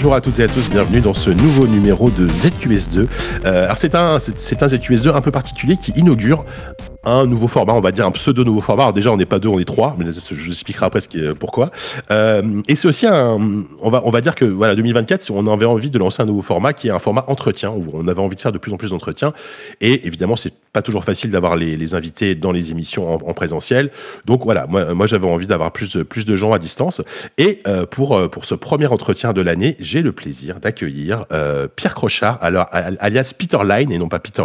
Bonjour à toutes et à tous, bienvenue dans ce nouveau numéro de ZQS2. Euh, alors c'est un, c'est un ZQS2 un peu particulier qui inaugure un nouveau format, on va dire un pseudo nouveau format. Alors déjà, on n'est pas deux, on est trois, mais je vous expliquerai après ce pourquoi. Euh, et c'est aussi un, on va, on va dire que voilà, 2024, on avait envie de lancer un nouveau format qui est un format entretien, où on avait envie de faire de plus en plus d'entretiens. Et évidemment, c'est pas toujours facile d'avoir les, invités dans les émissions en, présentiel. Donc voilà, moi, j'avais envie d'avoir plus de, plus de gens à distance. Et euh, pour, euh, pour ce premier entretien de l'année, j'ai le plaisir d'accueillir euh, Pierre Crochard, alors, alias Peter Line et non pas Peter.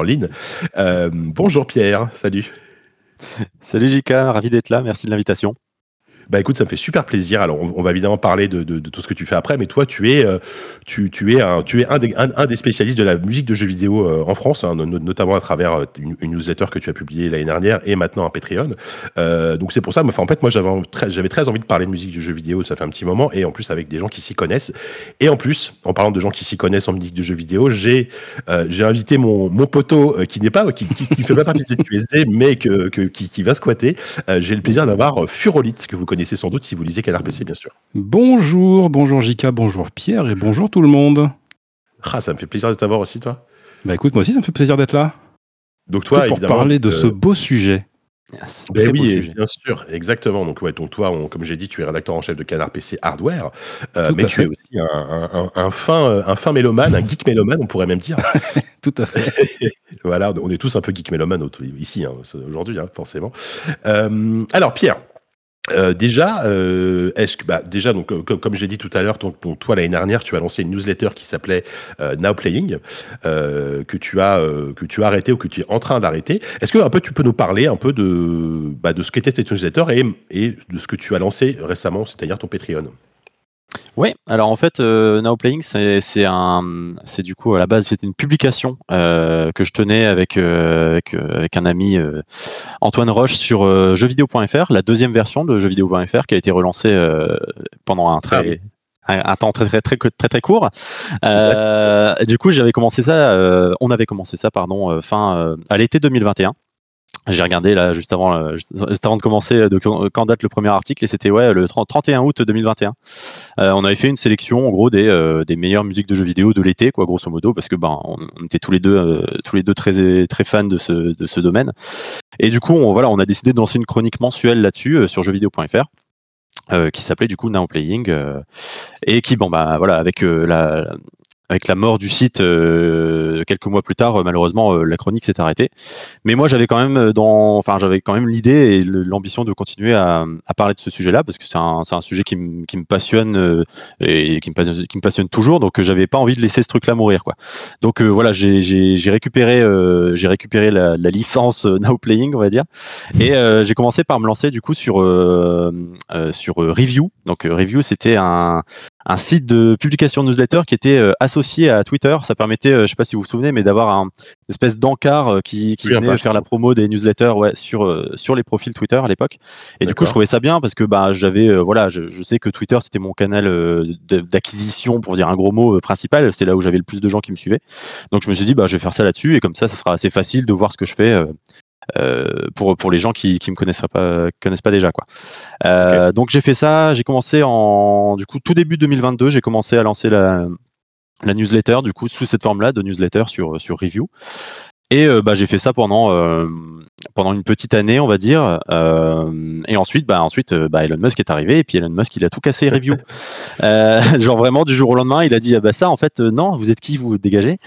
Euh, bonjour Pierre, salut. Salut Jika, ravi d'être là, merci de l'invitation. Bah écoute, ça me fait super plaisir. Alors, on, va évidemment parler de, tout ce que tu fais après, mais toi, tu es, euh, tu, es, un, tu es un, des, spécialistes de la musique de jeux vidéo euh, en France, hein, notamment à travers euh, une, newsletter que tu as publiée l'année dernière et maintenant un Patreon. donc c'est pour ça, en fait, moi, j'avais très, très envie de parler de musique de jeux vidéo, ça fait un petit moment, et en plus avec des gens qui s'y connaissent. Et en plus, en parlant de gens qui s'y connaissent en musique de jeux vidéo, j'ai j'ai invité mon, mon poteau qui n'est pas, qui, qui, fait pas partie de cette QSD, mais que, qui, qui, va squatter. j'ai le plaisir d'avoir Furolite, que vous connaissez connaissez sans doute si vous lisez Canard PC, bien sûr. Bonjour, bonjour Jika, bonjour Pierre et bonjour tout le monde. Ah, ça me fait plaisir de t'avoir aussi, toi. Bah écoute, moi aussi, ça me fait plaisir d'être là. Donc toi, pour parler de ce euh, beau sujet. Ben oui, bien sûr, exactement. Donc, ouais, donc toi, comme j'ai dit, tu es rédacteur en chef de Canard PC Hardware, euh, mais tu es aussi un, fin, euh, un fin mélomane, un geek mélomane, on pourrait même dire. Tout à fait. voilà, on est tous un peu geek mélomane ici, hein, aujourd'hui, hein, forcément. alors, Pierre, euh, déjà, euh, est-ce que bah, déjà donc euh, comme, j'ai dit tout à l'heure, toi l'année dernière, tu as lancé une newsletter qui s'appelait Now Playing que tu as que tu as arrêté ou que tu es en train d'arrêter. Est-ce que un peu tu peux nous parler un peu de bah, de ce qu'était cette newsletter et, et de ce que tu as lancé récemment, c'est-à-dire ton Patreon? Oui, alors en fait, euh, Now Playing, c'est un, c'est du coup à la base c'était une publication euh, que je tenais avec euh, avec, un ami Antoine Roche sur jeuxvideo.fr, la deuxième version de jeuxvideo.fr qui a été relancée pendant un très ah un, temps très très très très très court. du coup, j'avais commencé ça, on avait commencé ça pardon fin à l'été 2021. J'ai regardé là juste avant, euh, juste avant de commencer euh, de quand date le premier article et c'était ouais le 31 août 2021. Euh, on avait fait une sélection en gros des, des meilleures musiques de jeux vidéo de l'été quoi grosso modo parce que ben on, était tous les deux tous les deux très très fans de ce de ce domaine et du coup on voilà on a décidé de lancer une chronique mensuelle là-dessus sur jeuxvideo.fr. Euh, qui s'appelait du coup Now Playing euh, et qui bon bah voilà avec euh, la avec la mort du site euh, quelques mois plus tard, euh, malheureusement, euh, la chronique s'est arrêtée. Mais moi, j'avais quand même dans, enfin, j'avais quand même l'idée et l'ambition de continuer à, à, parler de ce sujet-là parce que c'est un, un, sujet qui, me passionne et qui me passionne, qui me passionne toujours. Donc, j'avais pas envie de laisser ce truc-là mourir, quoi. Donc voilà, j'ai récupéré, j'ai récupéré la, la, licence Now Playing, on va dire, et j'ai commencé par me lancer du coup sur sur Review. Donc Review, c'était un un site de publication newsletter qui était euh, associé à Twitter. Ça permettait, euh, je sais pas si vous vous souvenez, mais d'avoir un espèce d'encart euh, qui, qui venait faire la promo des newsletters ouais, sur, sur les profils Twitter à l'époque. Et du coup, je trouvais ça bien parce que bah, j'avais, voilà, je, je, sais que Twitter c'était mon canal d'acquisition, pour dire un gros mot, principal. C'est là où j'avais le plus de gens qui me suivaient. Donc je me suis dit, bah, je vais faire ça là-dessus et comme ça, ça sera assez facile de voir ce que je fais euh, pour pour les gens qui qui me connaissent pas connaissent pas déjà quoi. Euh, donc j'ai fait ça, j'ai commencé en du coup tout début 2022, j'ai commencé à lancer la la newsletter du coup sous cette forme là de newsletter sur sur review et euh, bah, j'ai fait ça pendant euh, pendant une petite année, on va dire. Euh, et ensuite, bah, ensuite, bah, Elon Musk est arrivé et puis Elon Musk, il a tout cassé review. genre vraiment du jour au lendemain, il a dit ah, bah ça, en fait, non, vous êtes qui, vous dégagez.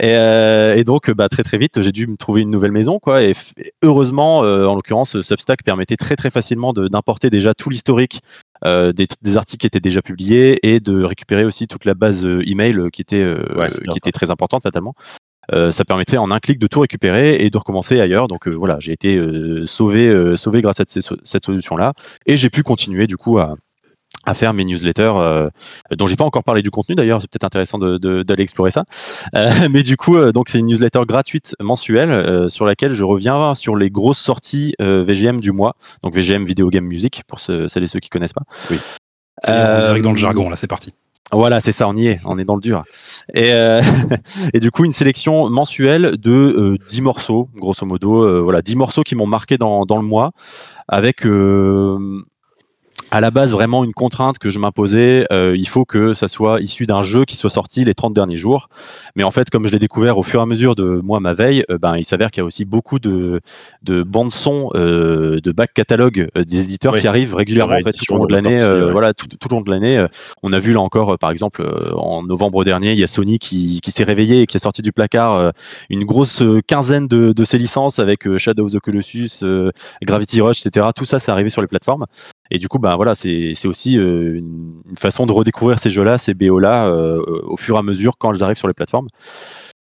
Et, et donc, bah, très très vite, j'ai dû me trouver une nouvelle maison, quoi. Et, heureusement, en l'occurrence, Substack permettait très très facilement d'importer déjà tout l'historique euh, des, des, articles qui étaient déjà publiés et de récupérer aussi toute la base email qui était qui était très importante fatalement. Euh, ça permettait en un clic de tout récupérer et de recommencer ailleurs. Donc euh, voilà, j'ai été euh, sauvé, sauvé grâce à cette solution-là. Et j'ai pu continuer du coup à, à faire mes newsletters dont j'ai pas encore parlé du contenu d'ailleurs c'est peut-être intéressant d'aller de, explorer ça. Mais du coup donc c'est une newsletter gratuite mensuelle sur laquelle je reviens sur les grosses sorties VGM du mois. Donc VGM Video Game Music pour ceux, celles et ceux qui connaissent pas. Oui. Euh, dans le jargon là c'est parti voilà, c'est ça, on y est, on est dans le dur. Et, euh, du coup, une sélection mensuelle de euh, 10 morceaux, grosso modo, euh, voilà, 10 morceaux qui m'ont marqué dans, dans, le mois, avec, euh, à la base vraiment une contrainte que je m'imposais. Euh, il faut que ça soit issu d'un jeu qui soit sorti les 30 derniers jours. Mais en fait, comme je l'ai découvert au fur et à mesure de moi ma veille, euh, ben il s'avère qu'il y a aussi beaucoup de, de bandes son, euh, de back catalogue des éditeurs qui arrivent régulièrement en fait, tout au long de l'année. Voilà, tout, tout, au long de l'année. on a vu là encore, par exemple, en novembre dernier, il y a Sony qui, qui s'est réveillé et qui a sorti du placard une grosse quinzaine de, de ses licences avec Shadow of the Colossus, Gravity Rush, etc. Tout ça, c'est arrivé sur les plateformes. Et du coup, bah voilà, c'est aussi euh, une, façon de redécouvrir ces jeux-là, ces BO-là, euh, au fur et à mesure quand elles arrivent sur les plateformes.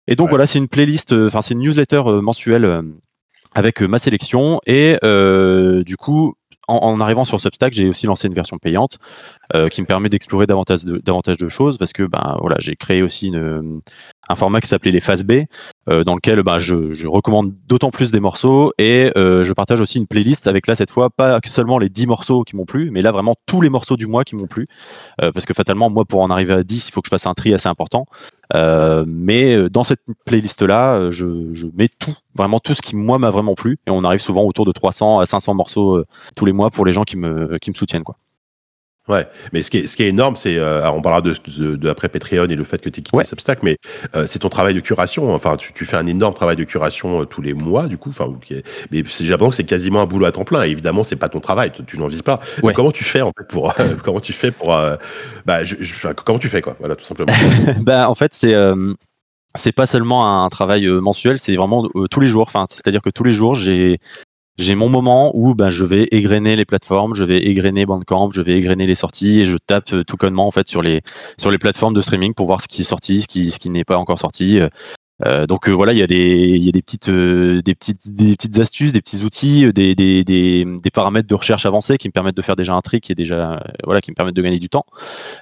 Et donc voilà, c'est une playlist, euh, enfin c'est une newsletter mensuelle avec ma sélection. Et du coup, en, arrivant sur Substack, j'ai aussi lancé une version payante qui me permet d'explorer davantage de, choses parce que ben j'ai créé aussi un format qui s'appelait les phases B, euh, dans lequel bah, je, recommande d'autant plus des morceaux et euh, je partage aussi une playlist avec là cette fois pas seulement les 10 morceaux qui m'ont plu, mais là vraiment tous les morceaux du mois qui m'ont plu, euh, parce que fatalement moi pour en arriver à 10 il faut que je fasse un tri assez important. Mais dans cette playlist là, je, je, mets tout, vraiment tout ce qui moi m'a vraiment plu et on arrive souvent autour de 300 à 500 morceaux tous les mois pour les gens qui me, qui me soutiennent quoi. Ouais, mais ce qui est, ce qui est énorme, c'est, euh, on parlera de, de, après Patreon et le fait que tu aies quitté Substack, mais euh, c'est ton travail de curation. Enfin, tu, tu, fais un énorme travail de curation euh, tous les mois, du coup. Enfin, mais j'ai l'impression que c'est quasiment un boulot à temps plein. Et évidemment, c'est pas ton travail, tu, n'en vis pas. Comment tu fais en fait pour, comment tu fais pour, bah, je, comment tu fais quoi, voilà, tout simplement. bah, en fait, c'est c'est pas seulement un travail mensuel, c'est vraiment tous les jours. Enfin, c'est-à-dire que tous les jours, j'ai j'ai mon moment où ben, je vais égrener les plateformes, je vais égrener Bandcamp, je vais égrener les sorties et je tape euh, tout connement en fait sur les sur les plateformes de streaming pour voir ce qui est sorti, ce qui ce qui n'est pas encore sorti. Euh, euh, donc euh, voilà, il y a des y a des petites euh, des petites des petites astuces, des petits outils, des, des, des, des, paramètres de recherche avancés qui me permettent de faire déjà un tri qui est déjà voilà qui me permettent de gagner du temps.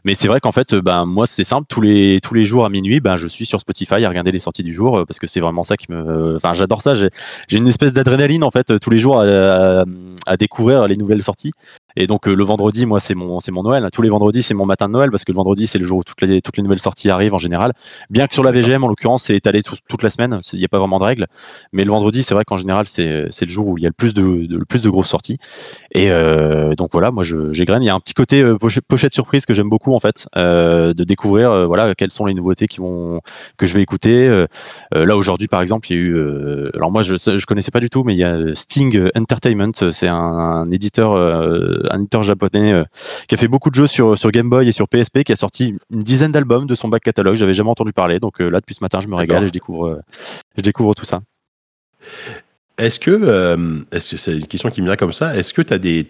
Mais c'est vrai qu'en fait, ben moi c'est simple, tous les tous les jours à minuit, ben je suis sur Spotify à regarder les sorties du jour parce que c'est vraiment ça qui me enfin j'adore ça, j'ai une espèce d'adrénaline en fait tous les jours à, à, découvrir les nouvelles sorties. Et donc le vendredi, moi c'est mon c'est mon Noël. Tous les vendredis c'est mon matin de Noël parce que le vendredi c'est le jour où toutes les toutes les nouvelles sorties arrivent en général. Bien que sur la VGM en l'occurrence c'est étalé toute la semaine, il n'y a pas vraiment de règles. Mais le vendredi, c'est vrai qu'en général, c'est le jour où il y a le plus de, le plus de grosses sorties. Et euh, donc voilà, moi, j'égrène. Il y a un petit côté euh, pochette, surprise que j'aime beaucoup en fait, euh, de découvrir voilà quelles sont les nouveautés qui vont que je vais écouter. là aujourd'hui, par exemple, il y a eu. alors moi, je je connaissais pas du tout, mais il y a Sting Entertainment. C'est un, éditeur un éditeur japonais qui a fait beaucoup de jeux sur sur Game Boy et sur PSP, qui a sorti une dizaine d'albums de son back catalogue. J'avais jamais entendu parler. Donc là, depuis ce matin, je me régale et je découvre je découvre tout ça. Est-ce que, euh, est-ce que c'est une question qui me vient comme ça Est-ce que tu as des,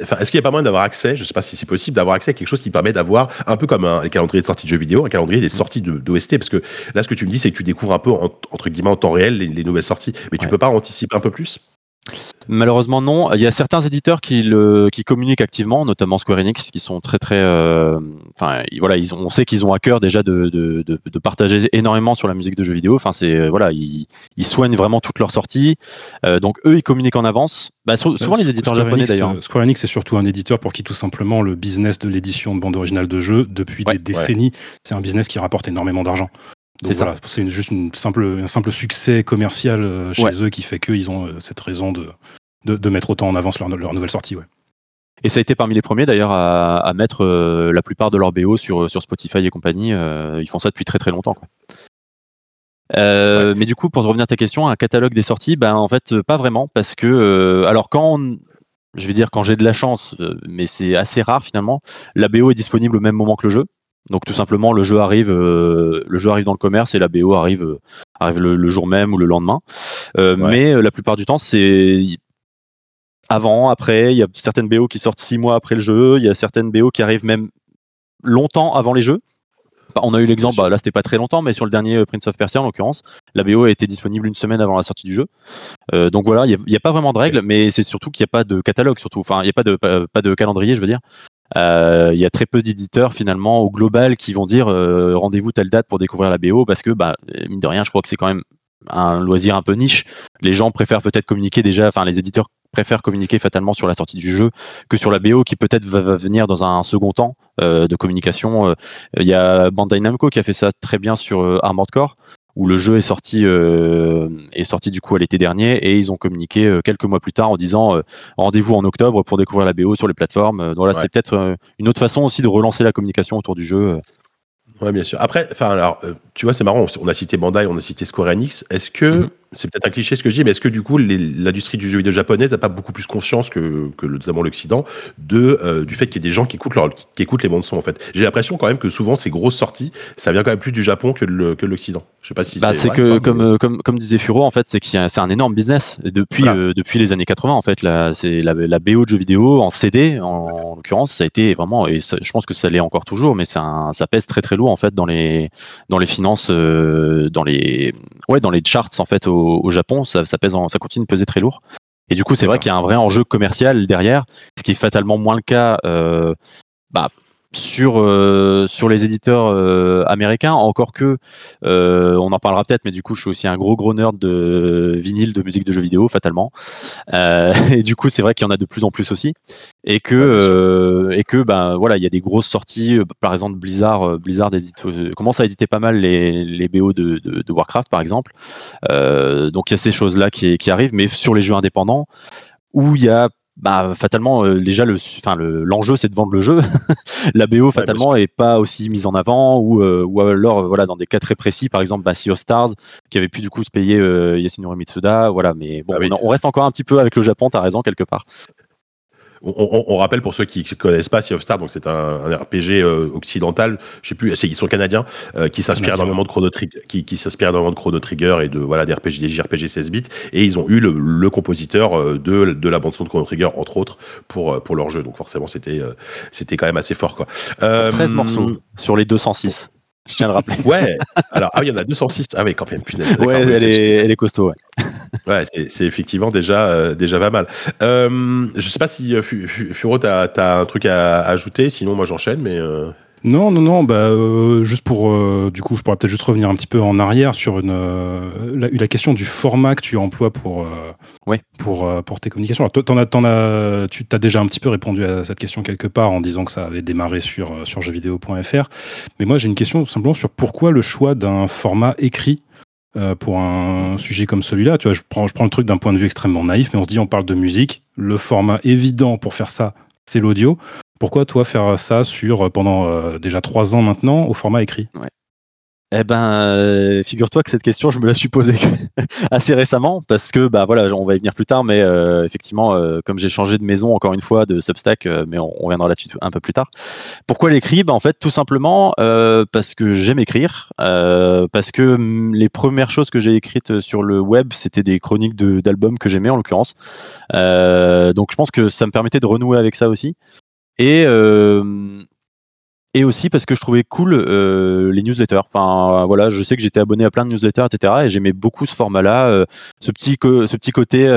Enfin, est-ce qu'il y a pas moyen d'avoir accès, je ne sais pas si c'est possible, d'avoir accès à quelque chose qui permet d'avoir, un peu comme un, calendrier de sortie de jeux vidéo, un calendrier des sorties d'OST Parce que là, ce que tu me dis, c'est que tu découvres un peu, entre guillemets, en temps réel, les, nouvelles sorties. Mais tu ne peux pas anticiper un peu plus? Malheureusement non. Il y a certains éditeurs qui, le, qui communiquent activement, notamment Square Enix, qui sont très très. Euh, enfin voilà, ils ont, on sait qu'ils ont à cœur déjà de, de, de, partager énormément sur la musique de jeux vidéo. Enfin c'est euh, voilà, ils, ils, soignent vraiment toutes leurs sorties. Euh, donc eux, ils communiquent en avance. Bah, souvent les éditeurs japonais d'ailleurs. Square Enix c'est surtout un éditeur pour qui tout simplement le business de l'édition de bande originale de jeux depuis des décennies, c'est un business qui rapporte énormément d'argent. C'est voilà, c'est juste une simple, un simple succès commercial euh, chez eux qui fait qu'ils ont euh, cette raison de, de, mettre autant en avance leur, leur nouvelle sortie. Ouais. Et ça a été parmi les premiers d'ailleurs à, mettre euh, la plupart de leurs BO sur, sur Spotify et compagnie. ils font ça depuis très très longtemps. Quoi. Mais du coup, pour revenir à ta question, un catalogue des sorties, ben en fait pas vraiment parce que alors quand je vais dire quand j'ai de la chance, mais c'est assez rare finalement, la BO est disponible au même moment que le jeu. Donc tout simplement, le jeu arrive, euh, le jeu arrive dans le commerce et la BO arrive, euh, arrive le, jour même ou le lendemain. Euh, mais la plupart du temps, c'est avant, après. Il y a certaines BO qui sortent six mois après le jeu. Il y a certaines BO qui arrivent même longtemps avant les jeux. Bah, on a eu l'exemple, bah, là c'était pas très longtemps, mais sur le dernier Prince of Persia en l'occurrence, la BO a été disponible une semaine avant la sortie du jeu. donc voilà, il n'y a, pas vraiment de règles, mais c'est surtout qu'il n'y a pas de catalogue, surtout. Enfin, il n'y a pas de, pas de calendrier, je veux dire. Euh, il y a très peu d'éditeurs finalement au global qui vont dire euh, rendez-vous telle date pour découvrir la BO parce que bah mine de rien je crois que c'est quand même un loisir un peu niche. Les gens préfèrent peut-être communiquer déjà, enfin les éditeurs préfèrent communiquer fatalement sur la sortie du jeu que sur la BO qui peut-être va, venir dans un second temps euh, de communication. Il y a Bandai Namco qui a fait ça très bien sur Armored Core où le jeu est sorti euh, est sorti du coup à l'été dernier et ils ont communiqué euh, quelques mois plus tard en disant euh, rendez-vous en octobre pour découvrir la BO sur les plateformes. voilà, c'est peut-être une autre façon aussi de relancer la communication autour du jeu. Ouais, bien sûr. Après, enfin, alors, tu vois, c'est marrant. On a cité Bandai, on a cité Square Enix. Est-ce que mhm c'est peut-être un cliché ce que je dis, mais est-ce que du coup l'industrie du jeu vidéo japonaise n'a pas beaucoup plus conscience que, que notamment l'Occident de euh, du fait qu'il y ait des gens qui écoutent, leur, qui écoutent les bandes son en fait? J'ai l'impression quand même que souvent ces grosses sorties, ça vient quand même plus du Japon que de, que l'Occident. Je sais pas si bah, c'est que comme, euh, comme comme disait Furo en fait, c'est qu'il c'est un énorme business depuis euh, depuis les années 80 en fait. Là, c'est la, la, BO de jeux vidéo en CD en, l'occurrence, ça a été vraiment et je pense que ça l'est encore toujours, mais ça pèse très très lourd en fait dans les dans les finances, dans les ouais dans les charts en fait au, au Japon. Ça ça, pèse ça continue de peser très lourd. Et du coup, c'est vrai qu'il y a un vrai enjeu commercial derrière, ce qui est fatalement moins le cas euh, bah, sur euh, sur les éditeurs euh, américains. Encore que euh, on en parlera peut-être mais du coup je suis aussi un gros gros nerd de vinyle de musique de jeux vidéo fatalement. Et du coup c'est vrai qu'il y en a de plus en plus aussi. Et que et que ben voilà il y a des grosses sorties par exemple Blizzard Blizzard commence à éditer pas mal les, les BO de, de, de, Warcraft par exemple. Donc il y a ces choses là qui, qui arrivent. Mais sur les jeux indépendants où il y a bah, fatalement, euh, déjà, le, enfin, l'enjeu, c'est de vendre le jeu. la BO, fatalement, est pas aussi mise en avant, ou, euh, ou alors, voilà, dans des cas très précis, par exemple, bah, Sea of Stars, qui avait pu du coup se payer euh, Yasunori Mitsuda, voilà, mais bon, ah on, reste encore un petit peu avec le Japon, t'as raison, quelque part. On, rappelle pour ceux qui ne connaissent pas Sea of Stars, donc c'est un, RPG euh, occidental, je sais plus, ils sont canadiens, euh, qui s'inspire énormément de Chrono Trigger, qui, qui s'inspire énormément de Chrono Trigger et de voilà des RPG, des JRPG 16 bits, et ils ont eu le, compositeur euh, de, de la bande son de Chrono Trigger entre autres pour pour leur jeu, donc forcément c'était c'était quand même assez fort quoi. 13 morceaux sur les 206. Je tiens à le rappeler. Ouais. Alors, ah oui, il y en a 206. Ah oui, quand même. Ouais, elle, est, elle est costaud. Ouais, ouais c'est effectivement déjà, euh, déjà pas mal. Euh, je sais pas si euh, Furo, tu as, as, un truc à, ajouter. Sinon, moi, j'enchaîne. Mais euh, non, non, non, bah, euh, juste pour, euh, du coup, je pourrais peut-être juste revenir un petit peu en arrière sur une, euh, la, la, question du format que tu emploies pour, ouais. pour, pour tes communications. Alors, en as, as, tu t'as déjà un petit peu répondu à cette question quelque part en disant que ça avait démarré sur, sur jeuxvideo.fr. Mais moi, j'ai une question tout simplement sur pourquoi le choix d'un format écrit pour un sujet comme celui-là. Tu vois, je prends, je prends le truc d'un point de vue extrêmement naïf, mais on se dit, on parle de musique. Le format évident pour faire ça, c'est l'audio. Pourquoi toi faire ça sur euh, pendant euh, déjà trois ans maintenant au format écrit? Eh ben, euh, figure-toi que cette question, je me la suis posée assez récemment parce que, bah voilà, on va y venir plus tard, mais effectivement, comme j'ai changé de maison encore une fois de Substack, mais on, on reviendra là-dessus un peu plus tard. Pourquoi l'écrit bah, En fait, tout simplement parce que j'aime écrire, parce que mm, les premières choses que j'ai écrites sur le web, c'était des chroniques d'albums que j'aimais en l'occurrence. donc, je pense que ça me permettait de renouer avec ça aussi. Et, euh, et aussi parce que je trouvais cool euh, les newsletters. Enfin, voilà, je sais que j'étais abonné à plein de newsletters, etc. Et j'aimais beaucoup ce format-là, euh, ce, petit ce petit côté.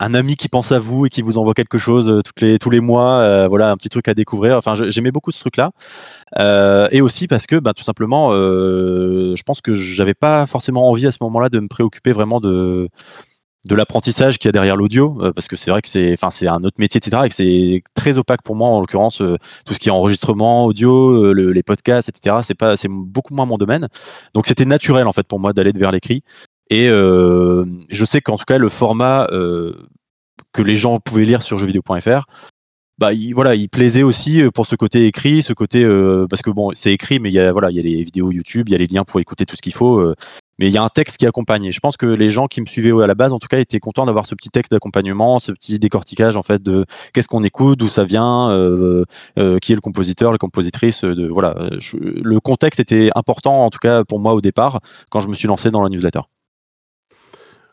un ami qui pense à vous et qui vous envoie quelque chose les, tous les mois, voilà, un petit truc à découvrir. Enfin, j'aimais beaucoup ce truc-là. et aussi parce que, bah, tout simplement, je pense que j'avais pas forcément envie à ce moment-là de me préoccuper vraiment de, de l'apprentissage qu'il y a derrière l'audio, euh, parce que c'est vrai que c'est, enfin, c'est un autre métier, etc. Et que c'est très opaque pour moi, en l'occurrence, euh, tout ce qui est enregistrement audio, euh, les podcasts, etc. C'est pas, c'est beaucoup moins mon domaine. Donc c'était naturel en fait pour moi d'aller vers l'écrit. Et je sais qu'en tout cas le format que les gens pouvaient lire sur jeuxvideo.fr, bah, il, voilà, il plaisait aussi pour ce côté écrit, ce côté parce que bon, c'est écrit, mais il y a voilà, il y a les vidéos YouTube, il y a les liens pour écouter tout ce qu'il faut mais il y a un texte qui accompagne. Et je pense que les gens qui me suivaient à la base, en tout cas, étaient contents d'avoir ce petit texte d'accompagnement, ce petit décortiquage en fait de qu'est-ce qu'on écoute, d'où ça vient, euh, euh, qui est le compositeur, la compositrice. De voilà, le contexte était important en tout cas pour moi au départ quand je me suis lancé dans la newsletter.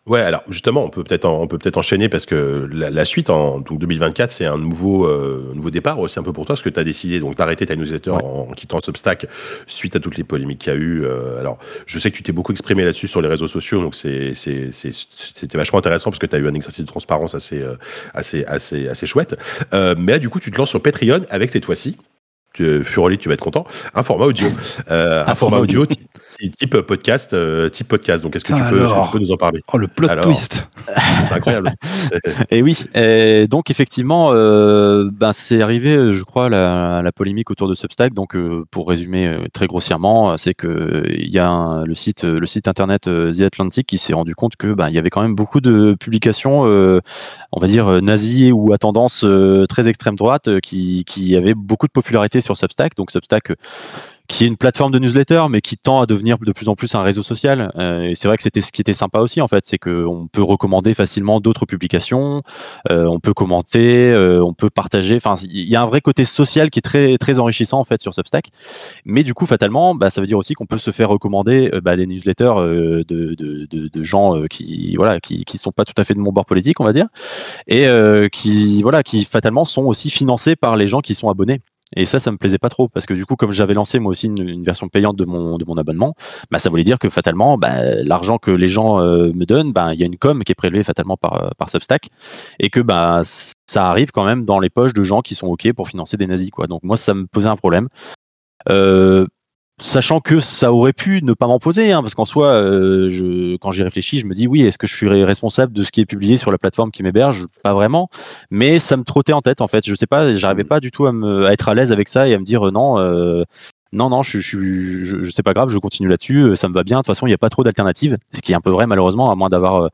Ouais, alors justement, on peut peut-être on peut peut-être enchaîner parce que la, suite en donc 2024, c'est un nouveau euh, nouveau départ aussi un peu pour toi parce que tu as décidé donc d'arrêter ta newsletter en, quittant Substack suite à toutes les polémiques qu'il y a eu. Euh, alors, je sais que tu t'es beaucoup exprimé là-dessus sur les réseaux sociaux, donc c'est c'était vachement intéressant parce que tu as eu un exercice de transparence assez euh, assez assez assez chouette. mais là, du coup, tu te lances sur Patreon avec cette fois-ci Furoli, tu vas être content. Un format audio. un, format, audio, type podcast, type podcast. Donc, est-ce que, tu peux, nous en parler? Oh, le plot twist Incroyable. et oui, et donc effectivement, ben, c'est arrivé, je crois, la, la, polémique autour de Substack. Donc, pour résumer très grossièrement, c'est que il y a le site, le site internet The Atlantic qui s'est rendu compte que ben, y avait quand même beaucoup de publications, on va dire nazies ou à tendance très extrême droite, qui, qui avaient beaucoup de popularité sur Substack. Donc Substack qui est une plateforme de newsletter, mais qui tend à devenir de plus en plus un réseau social. Euh, et c'est vrai que c'était ce qui était sympa aussi, en fait, c'est qu'on peut recommander facilement d'autres publications, euh, on peut commenter, euh, on peut partager. Enfin, il y a un vrai côté social qui est très très enrichissant en fait sur Substack. Mais du coup, fatalement, bah, ça veut dire aussi qu'on peut se faire recommander bah, des newsletters de, de, de, de, gens qui voilà qui qui sont pas tout à fait de mon bord politique, on va dire, et qui voilà qui fatalement sont aussi financés par les gens qui sont abonnés. Et ça, ça me plaisait pas trop parce que du coup, comme j'avais lancé moi aussi une, version payante de mon, abonnement, bah, ça voulait dire que fatalement, bah, l'argent que les gens euh, me donnent, bah, il y a une com qui est prélevée fatalement par, euh, Substack et que bah, ça arrive quand même dans les poches de gens qui sont OK pour financer des nazis. Quoi. Donc moi, ça me posait un problème. Euh, sachant que ça aurait pu ne pas m'en poser, hein, parce qu'en soi, euh, quand j'y réfléchis, je me dis oui, est-ce que je suis responsable de ce qui est publié sur la plateforme qui m'héberge? Pas vraiment, mais ça me trottait en tête en fait. Je sais pas, j'arrivais pas du tout à, être à l'aise avec ça et à me dire euh, non. Euh, non, non, je, je, sais pas grave, je continue là-dessus, ça me va bien. De toute façon, il n'y a pas trop d'alternatives, ce qui est un peu vrai malheureusement, à moins d'avoir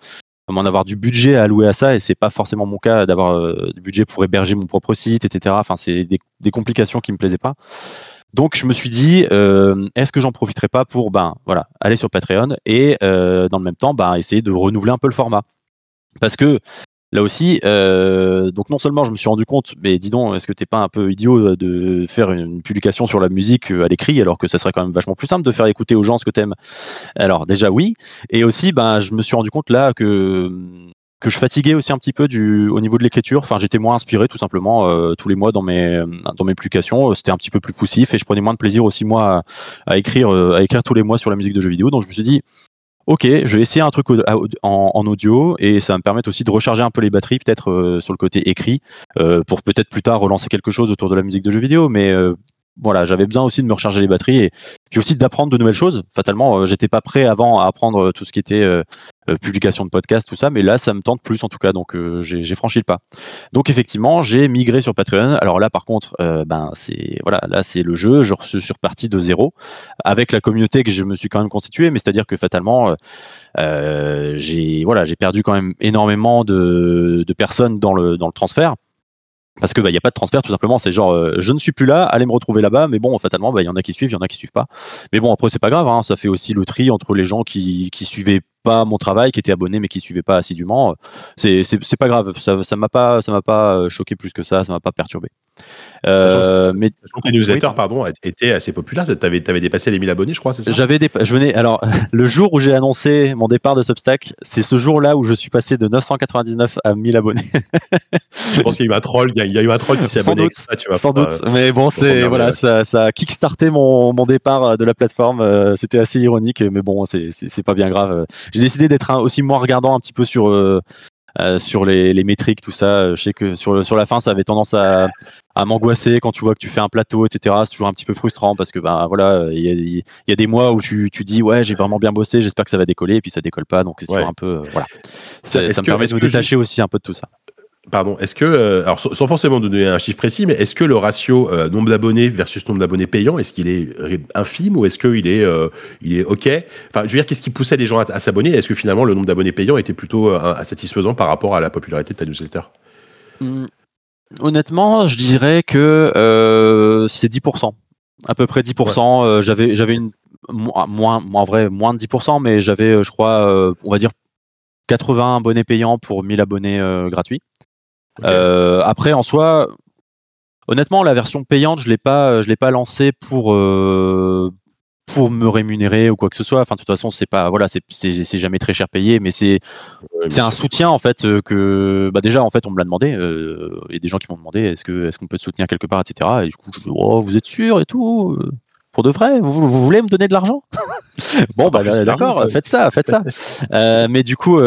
à moins du budget à allouer à ça, et c'est pas forcément mon cas d'avoir du budget pour héberger mon propre site, etc. Enfin, c'est des, des complications qui me plaisaient pas. Donc je me suis dit, euh, est-ce que j'en profiterai pas pour ben voilà aller sur Patreon et euh, dans le même temps ben, essayer de renouveler un peu le format. Parce que là aussi euh, donc non seulement je me suis rendu compte mais dis donc est-ce que t'es pas un peu idiot de faire une publication sur la musique à l'écrit alors que ça serait quand même vachement plus simple de faire écouter aux gens ce que t'aimes? Alors déjà oui et aussi ben je me suis rendu compte là que que je fatiguais aussi un petit peu du, au niveau de l'écriture. Enfin, j'étais moins inspiré tout simplement euh, tous les mois dans mes dans mes publications. C'était un petit peu plus poussif et je prenais moins de plaisir aussi moi à, écrire euh, à écrire tous les mois sur la musique de jeux vidéo. Donc je me suis dit, ok, je vais essayer un truc en, audio et ça va me permettre aussi de recharger un peu les batteries peut-être euh, sur le côté écrit pour peut-être plus tard relancer quelque chose autour de la musique de jeux vidéo. Mais voilà, j'avais besoin aussi de me recharger les batteries et puis aussi d'apprendre de nouvelles choses. Fatalement, euh, j'étais pas prêt avant à apprendre tout ce qui était euh, euh, publication de podcast, tout ça, mais là, ça me tente plus en tout cas, donc j'ai franchi le pas. Donc effectivement, j'ai migré sur Patreon. Alors là, par contre, ben c'est voilà, là c'est le jeu. Je, suis reparti de zéro avec la communauté que je me suis quand même constituée, mais c'est-à-dire que fatalement, j'ai voilà, j'ai perdu quand même énormément de, de personnes dans le dans le transfert parce que bah il y a pas de transfert tout simplement. C'est genre euh, je ne suis plus là allez me retrouver là-bas. Mais bon fatalement bah il y en a qui suivent il y en a qui suivent pas. Mais bon après c'est pas grave hein, ça fait aussi le tri entre les gens qui qui suivaient pas mon travail, qui était abonné mais qui suivait pas assidûment, c'est pas grave. Ça ça m'a pas ça m'a pas euh, choqué plus que ça, ça m'a pas perturbé. Euh, mais pardon, étaient assez populaires. Tu avais, avais, dépassé les 1000 abonnés, je crois, c'est ça? J'avais je venais. Alors, le jour où j'ai annoncé mon départ de Substack, c'est ce jour-là où je suis passé de 999 à 1000 abonnés. je pense qu'il y a eu un troll, il y a eu un troll qui s'est abonné. Sans doute, sans doute. mais bon, c'est voilà, ça, ça a kickstarté mon, mon départ de la plateforme. Euh, c'était assez ironique, mais bon, c'est pas bien grave j'ai décidé d'être aussi moins regardant un petit peu sur euh, euh, sur les, les, métriques, tout ça. Je sais que sur, sur la fin, ça avait tendance à, à m'angoisser quand tu vois que tu fais un plateau, etc. C'est toujours un petit peu frustrant parce que ben voilà, il y, y a, des mois où tu, tu dis ouais j'ai vraiment bien bossé, j'espère que ça va décoller, et puis ça décolle pas, donc c'est toujours un peu euh, voilà. Ça, ça me permet de me détacher aussi un peu de tout ça. Pardon, est-ce que, euh, alors sans forcément donner un chiffre précis, mais est-ce que le ratio euh, nombre d'abonnés versus nombre d'abonnés payants, est-ce qu'il est infime ou est-ce qu'il est, euh, il est OK? Enfin, je veux dire, qu'est-ce qui poussait les gens à, s'abonner? Est-ce que finalement le nombre d'abonnés payants était plutôt satisfaisant par rapport à la popularité de ta newsletter? Mmh. Honnêtement, je dirais que c'est 10%. À peu près 10%. j'avais, j'avais une. Moins, en vrai, moins de 10%, mais j'avais, je crois, on va dire 80 abonnés payants pour 1000 abonnés gratuits. Euh, après, en soi, honnêtement, la version payante, je l'ai pas, je l'ai pas lancée pour euh, pour me rémunérer ou quoi que ce soit. Enfin, de toute façon, c'est pas, voilà, c'est jamais très cher payé, mais c'est c'est un soutien en fait euh, que, bah déjà, en fait, on me l'a demandé. Il y a des gens qui m'ont demandé, est-ce que est-ce qu'on peut te soutenir quelque part, etc. Et du coup, je dis, oh, vous êtes sûr et tout. Pour de vrai, vous, vous voulez me donner de l'argent? Bon, bah, d'accord, faites ça, faites ça. mais du coup,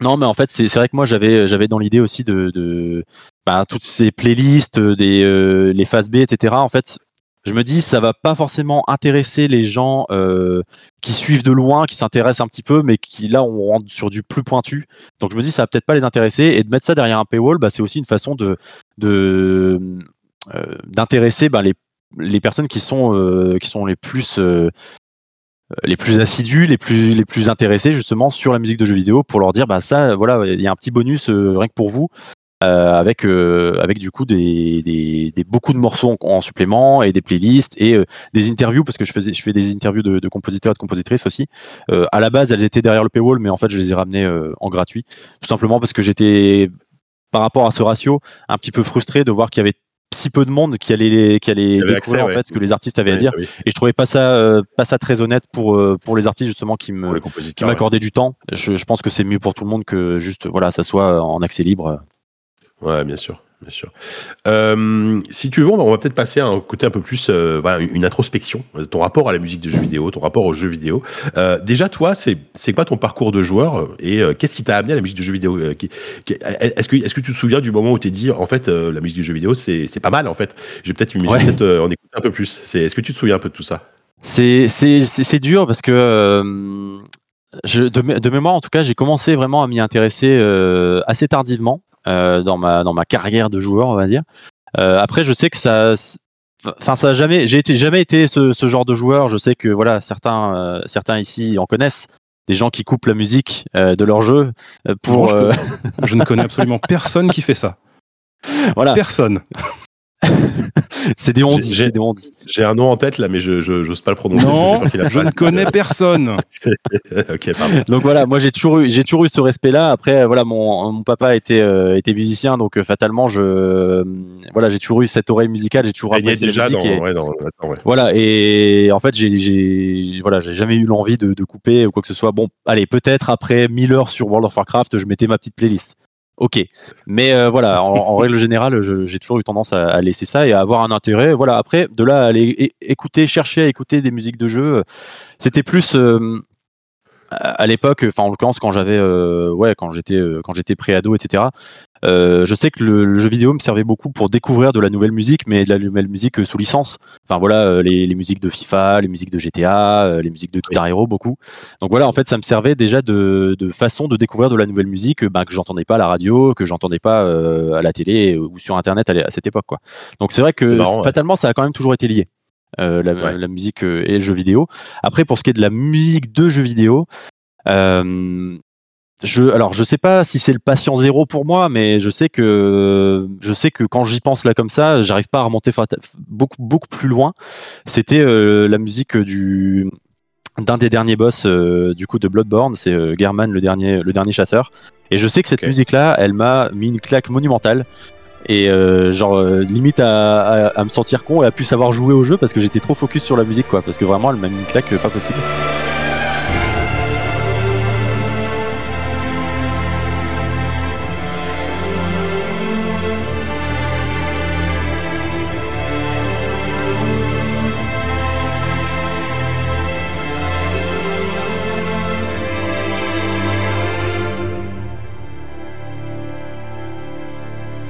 non, mais en fait, c'est vrai que moi, j'avais j'avais dans l'idée aussi de, bah, toutes ces playlists, des, les phases B, etc. En fait, je me dis ça va pas forcément intéresser les gens qui suivent de loin, qui s'intéressent un petit peu, mais qui là on rentre sur du plus pointu. Donc je me dis ça va peut-être pas les intéresser et de mettre ça derrière un paywall, bah, c'est aussi une façon de d'intéresser bah, les, les personnes qui sont qui sont les plus les plus assidus, les plus les plus intéressés justement sur la musique de jeux vidéo pour leur dire bah ça voilà il y a un petit bonus rien que pour vous euh, avec euh, avec du coup des, des, des, beaucoup de morceaux en, supplément et des playlists et euh, des interviews parce que je faisais je fais des interviews de, de compositeurs et de compositrices aussi. à la base, elles étaient derrière le paywall, mais en fait, je les ai ramenées en gratuit, tout simplement parce que j'étais par rapport à ce ratio un petit peu frustré de voir qu'il y avait si peu de monde qui allait qui allait découvrir en fait ce que les artistes avaient à dire. et je trouvais pas ça pas ça très honnête pour pour les artistes justement qui me qui m'accordaient du temps. Je, je pense que c'est mieux pour tout le monde que juste voilà ça soit en accès libre. Ouais, bien sûr. Bien sûr. Euh, si tu veux, on va peut-être passer à un côté un peu plus, euh, voilà, une introspection, ton rapport à la musique de jeux vidéo, ton rapport aux jeux vidéo. Euh, déjà, toi, c'est quoi ton parcours de joueur et qu'est-ce qui t'a amené à la musique de jeux vidéo Est-ce que, est que tu te souviens du moment où tu t'es dit, en fait, la musique de jeux vidéo, c'est pas mal, en fait? Je vais peut-être peut en écouter un peu plus. Est-ce que tu te souviens un peu de tout ça? C'est dur parce que je, de, de, mémoire, en tout cas, j'ai commencé vraiment à m'y intéresser assez tardivement. Euh, dans ma dans ma carrière de joueur, on va dire. Euh, après, je sais que ça, enfin ça a jamais, j'ai été jamais été ce, ce, genre de joueur. Je sais que voilà, certains euh, certains ici en connaissent des gens qui coupent la musique de leur jeu pour. je, ne connais absolument personne qui fait ça. Voilà. Personne. C'est des ondis. J'ai un nom en tête là, mais je n'ose pas le prononcer. Non, je ne connais personne. ok, pardon. Donc voilà, moi j'ai toujours eu, j'ai toujours eu ce respect-là. Après, voilà, mon, mon papa était, euh, était musicien, donc euh, fatalement, je, voilà, j'ai toujours eu cette oreille musicale, j'ai toujours apprécié déjà la musique. Dans, et, Voilà, et en fait, j'ai, voilà, j'ai jamais eu l'envie de, de, couper ou quoi que ce soit. Bon, allez, peut-être après 1000 heures sur World of Warcraft, je mettais ma petite playlist ok. Mais euh, voilà, en, règle générale, j'ai toujours eu tendance à, laisser ça et à avoir un intérêt. Voilà, après, de là, aller écouter, chercher à écouter des musiques de jeu, c'était plus euh, à l'époque, enfin en l'occurrence quand j'avais, euh, ouais, quand j'étais, quand j'étais pré-ado, etc. Euh, je sais que le, jeu vidéo me servait beaucoup pour découvrir de la nouvelle musique, mais de la nouvelle musique sous licence. Enfin voilà, euh, les, les musiques de FIFA, les musiques de GTA, euh, les musiques de Guitar Hero, beaucoup. Donc voilà, en fait, ça me servait déjà de, de façon de découvrir de la nouvelle musique bah, que j'entendais pas à la radio, que j'entendais pas à la télé ou sur Internet à, cette époque. Quoi. Donc c'est vrai que fatalement, ça a quand même toujours été lié. La, la, musique et le jeu vidéo. Après, pour ce qui est de la musique de jeu vidéo, euh, je, alors je sais pas si c'est le patient zéro pour moi, mais je sais que je sais que quand j'y pense là comme ça, j'arrive pas à remonter beaucoup beaucoup plus loin. C'était euh, la musique du d'un des derniers boss euh, du coup de Bloodborne, c'est euh, German le dernier le dernier chasseur. Et je sais que cette musique là, elle m'a mis une claque monumentale. Et genre limite à, me sentir con et à plus savoir jouer au jeu parce que j'étais trop focus sur la musique quoi. Parce que vraiment elle m'a mis une claque pas possible.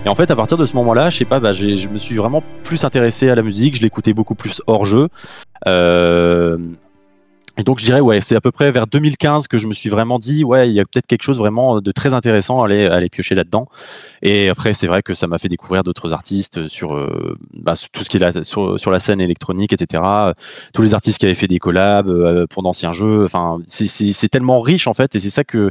Et en fait, à partir de ce moment-là, je sais pas, bah, je me suis vraiment plus intéressé à la musique, je l'écoutais beaucoup plus hors jeu. Euh, et donc je dirais ouais, c'est à peu près vers 2015 que je me suis vraiment dit ouais, il y a peut-être quelque chose vraiment de très intéressant à aller, piocher là-dedans. Et après c'est vrai que ça m'a fait découvrir d'autres artistes sur euh, bah, tout ce qui est sur, sur, la scène électronique, etc. Tous les artistes qui avaient fait des collabs euh, pour d'anciens jeux. Enfin c'est tellement riche en fait et c'est ça que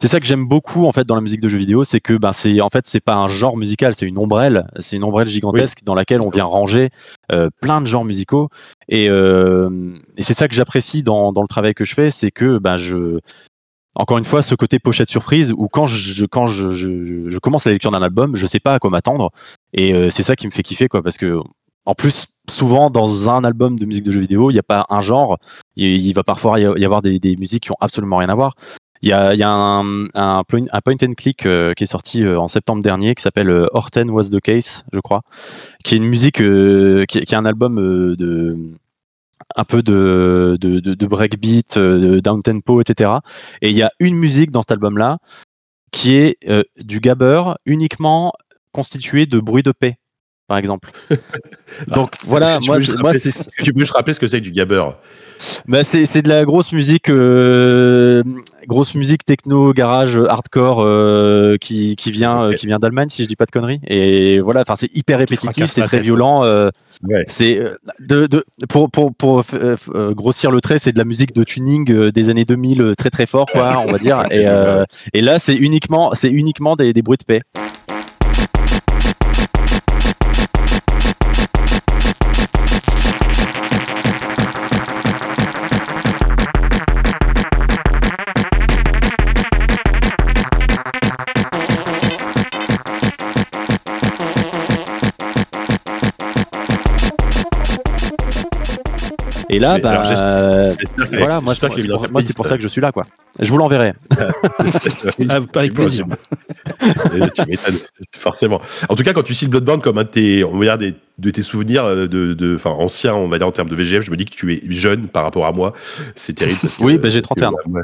c'est ça que j'aime beaucoup en fait dans la musique de jeux vidéo, c'est que ben c'est en fait c'est pas un genre musical, c'est une ombrelle, c'est une ombrelle gigantesque dans laquelle on vient ranger euh, plein de genres musicaux. Et, euh, et c'est ça que j'apprécie dans, dans le travail que je fais, c'est que ben je encore une fois ce côté pochette surprise où quand je quand je, je, je commence la lecture d'un album, je sais pas à quoi m'attendre. Et euh, c'est ça qui me fait kiffer quoi parce que en plus, souvent dans un album de musique de jeux vidéo, il n'y a pas un genre. Il, va parfois y avoir des, des, musiques qui ont absolument rien à voir. Il y a, y a un, un, point, and click euh, qui est sorti euh, en septembre dernier qui s'appelle euh, Horten Was the Case, je crois, qui est une musique qui, qui, est un album de un peu de, de, de, de breakbeat, de down tempo, etc. Et il y a une musique dans cet album-là qui est du gabber uniquement constitué de bruit de paix, par exemple. Donc voilà, moi, moi c'est. Tu peux juste rappeler ce que c'est que du gabber bah c'est de la grosse musique, euh, grosse musique techno, garage, hardcore euh, qui, qui vient euh, qui vient d'Allemagne si je dis pas de conneries. Et voilà, enfin c'est hyper répétitif, c'est très violent. C'est de, de, pour pour, pour grossir le trait, c'est de la musique de tuning des années 2000 très très fort quoi, on va dire. Et, et là c'est uniquement c'est uniquement des, des bruits de paix. Et là, bah, voilà, moi, c'est pour, ça que je suis là, quoi. Je vous l'enverrai. Ah, avec plaisir. forcément. En tout cas, quand tu cites Bloodborne comme un de tes, on va dire de tes souvenirs euh, de, de, enfin, anciens, on va dire en termes de VGF, je me dis que tu es jeune par rapport à moi. C'est terrible. oui, bah, j'ai 31 ans.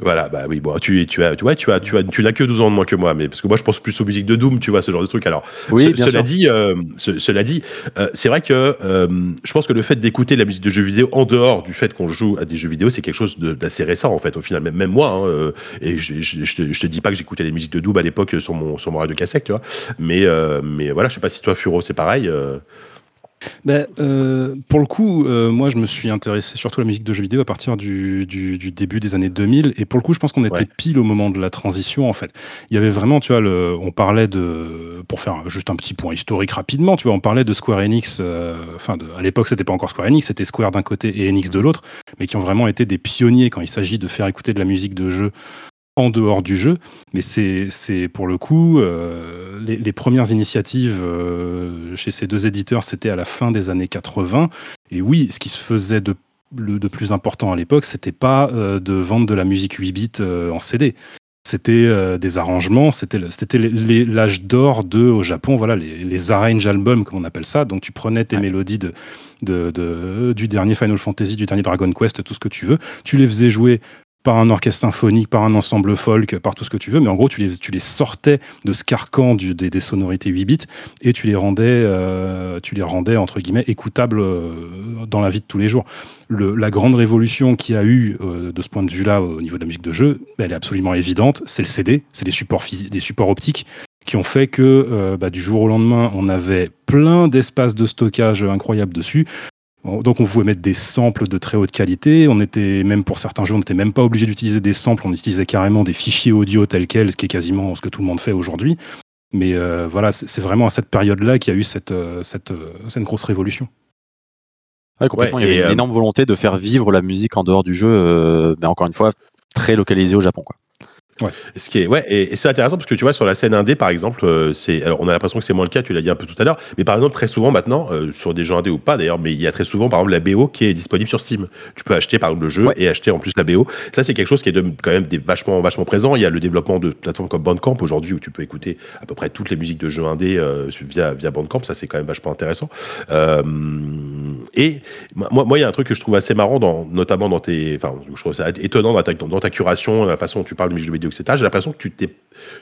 Voilà, bah oui, bon, tu, tu as, tu vois, tu as, tu as, tu n'as que 12 ans de moins que moi, mais parce que moi, je pense plus aux musiques de Doom, tu vois, ce genre de truc. Alors, oui, cela, dit, euh, cela dit, euh, c'est vrai que je pense que le fait d'écouter la musique de jeux vidéo en dehors du fait qu'on joue à des jeux vidéo, c'est quelque chose d'assez récent en fait. Au final, même, même moi, hein, et je, je, je, te, je, te, dis pas que j'écoutais les musiques de Doom à l'époque sur mon sur mon radio cassette, tu vois. Mais mais voilà, je sais pas si toi, Furo, c'est pareil. Ben, euh, pour le coup, euh, moi, je me suis intéressé surtout à la musique de jeux vidéo à partir du, du, du début des années 2000. Et pour le coup, je pense qu'on était pile au moment de la transition, en fait. Il y avait vraiment, tu vois, le, on parlait de, pour faire juste un petit point historique rapidement, tu vois, on parlait de Square Enix, euh, enfin, à l'époque, c'était pas encore Square Enix, c'était Square d'un côté et Enix de l'autre, mais qui ont vraiment été des pionniers quand il s'agit de faire écouter de la musique de jeu en dehors du jeu. Mais c'est pour le coup, euh, les, premières initiatives euh, chez ces deux éditeurs, c'était à la fin des années 80. Et oui, ce qui se faisait de, le, de plus important à l'époque, c'était pas euh, de vendre de la musique 8 bits en CD. C'était des arrangements, c'était l'âge d'or de, au Japon, voilà, les, les arrange albums, comme on appelle ça. Donc tu prenais tes mélodies de, de, de, du dernier Final Fantasy, du dernier Dragon Quest, tout ce que tu veux. Tu les faisais jouer par un orchestre symphonique, par un ensemble folk, par tout ce que tu veux, mais en gros, tu les, sortais de ce carcan des, sonorités 8 bits et tu les rendais, euh, tu les rendais entre guillemets écoutables euh, dans la vie de tous les jours. La grande révolution qu'il y a eu euh, de ce point de vue-là au niveau de la musique de jeu, elle est absolument évidente. C'est le CD, c'est des supports optiques qui ont fait que bah, du jour au lendemain, on avait plein d'espaces de stockage incroyables dessus. Donc on pouvait mettre des samples de très haute qualité. On était même pour certains jeux, on n'était même pas obligé d'utiliser des samples. On utilisait carrément des fichiers audio tels quels, ce qui est quasiment ce que tout le monde fait aujourd'hui. Mais euh, voilà, c'est vraiment à cette période-là qu'il y a eu cette, euh, cette, euh, cette, grosse révolution. complètement. il y avait une énorme volonté de faire vivre la musique en dehors du jeu, mais encore une fois, très localisée au Japon. Quoi. Ouais. Ce qui est, ouais, et, c'est intéressant parce que tu vois, sur la scène indé, par exemple, euh, c'est, alors on a l'impression que c'est moins le cas, tu l'as dit un peu tout à l'heure, mais par exemple, très souvent maintenant, euh, sur des jeux indés ou pas d'ailleurs, mais il y a très souvent, par exemple, la BO qui est disponible sur Steam. Tu peux acheter, par exemple, le jeu et acheter en plus la BO. Ça, c'est quelque chose qui est de, quand même des, vachement, vachement présent. Il y a le développement de plateformes comme Bandcamp aujourd'hui où tu peux écouter à peu près toutes les musiques de jeux indés euh, via, via Bandcamp. Ça, c'est quand même vachement intéressant. et moi, moi, il y a un truc que je trouve assez marrant, dans, notamment dans tes, enfin, je trouve ça étonnant dans ta, dans ta curation, la façon dont tu parles de musique de vidéo, etc. J'ai l'impression que tu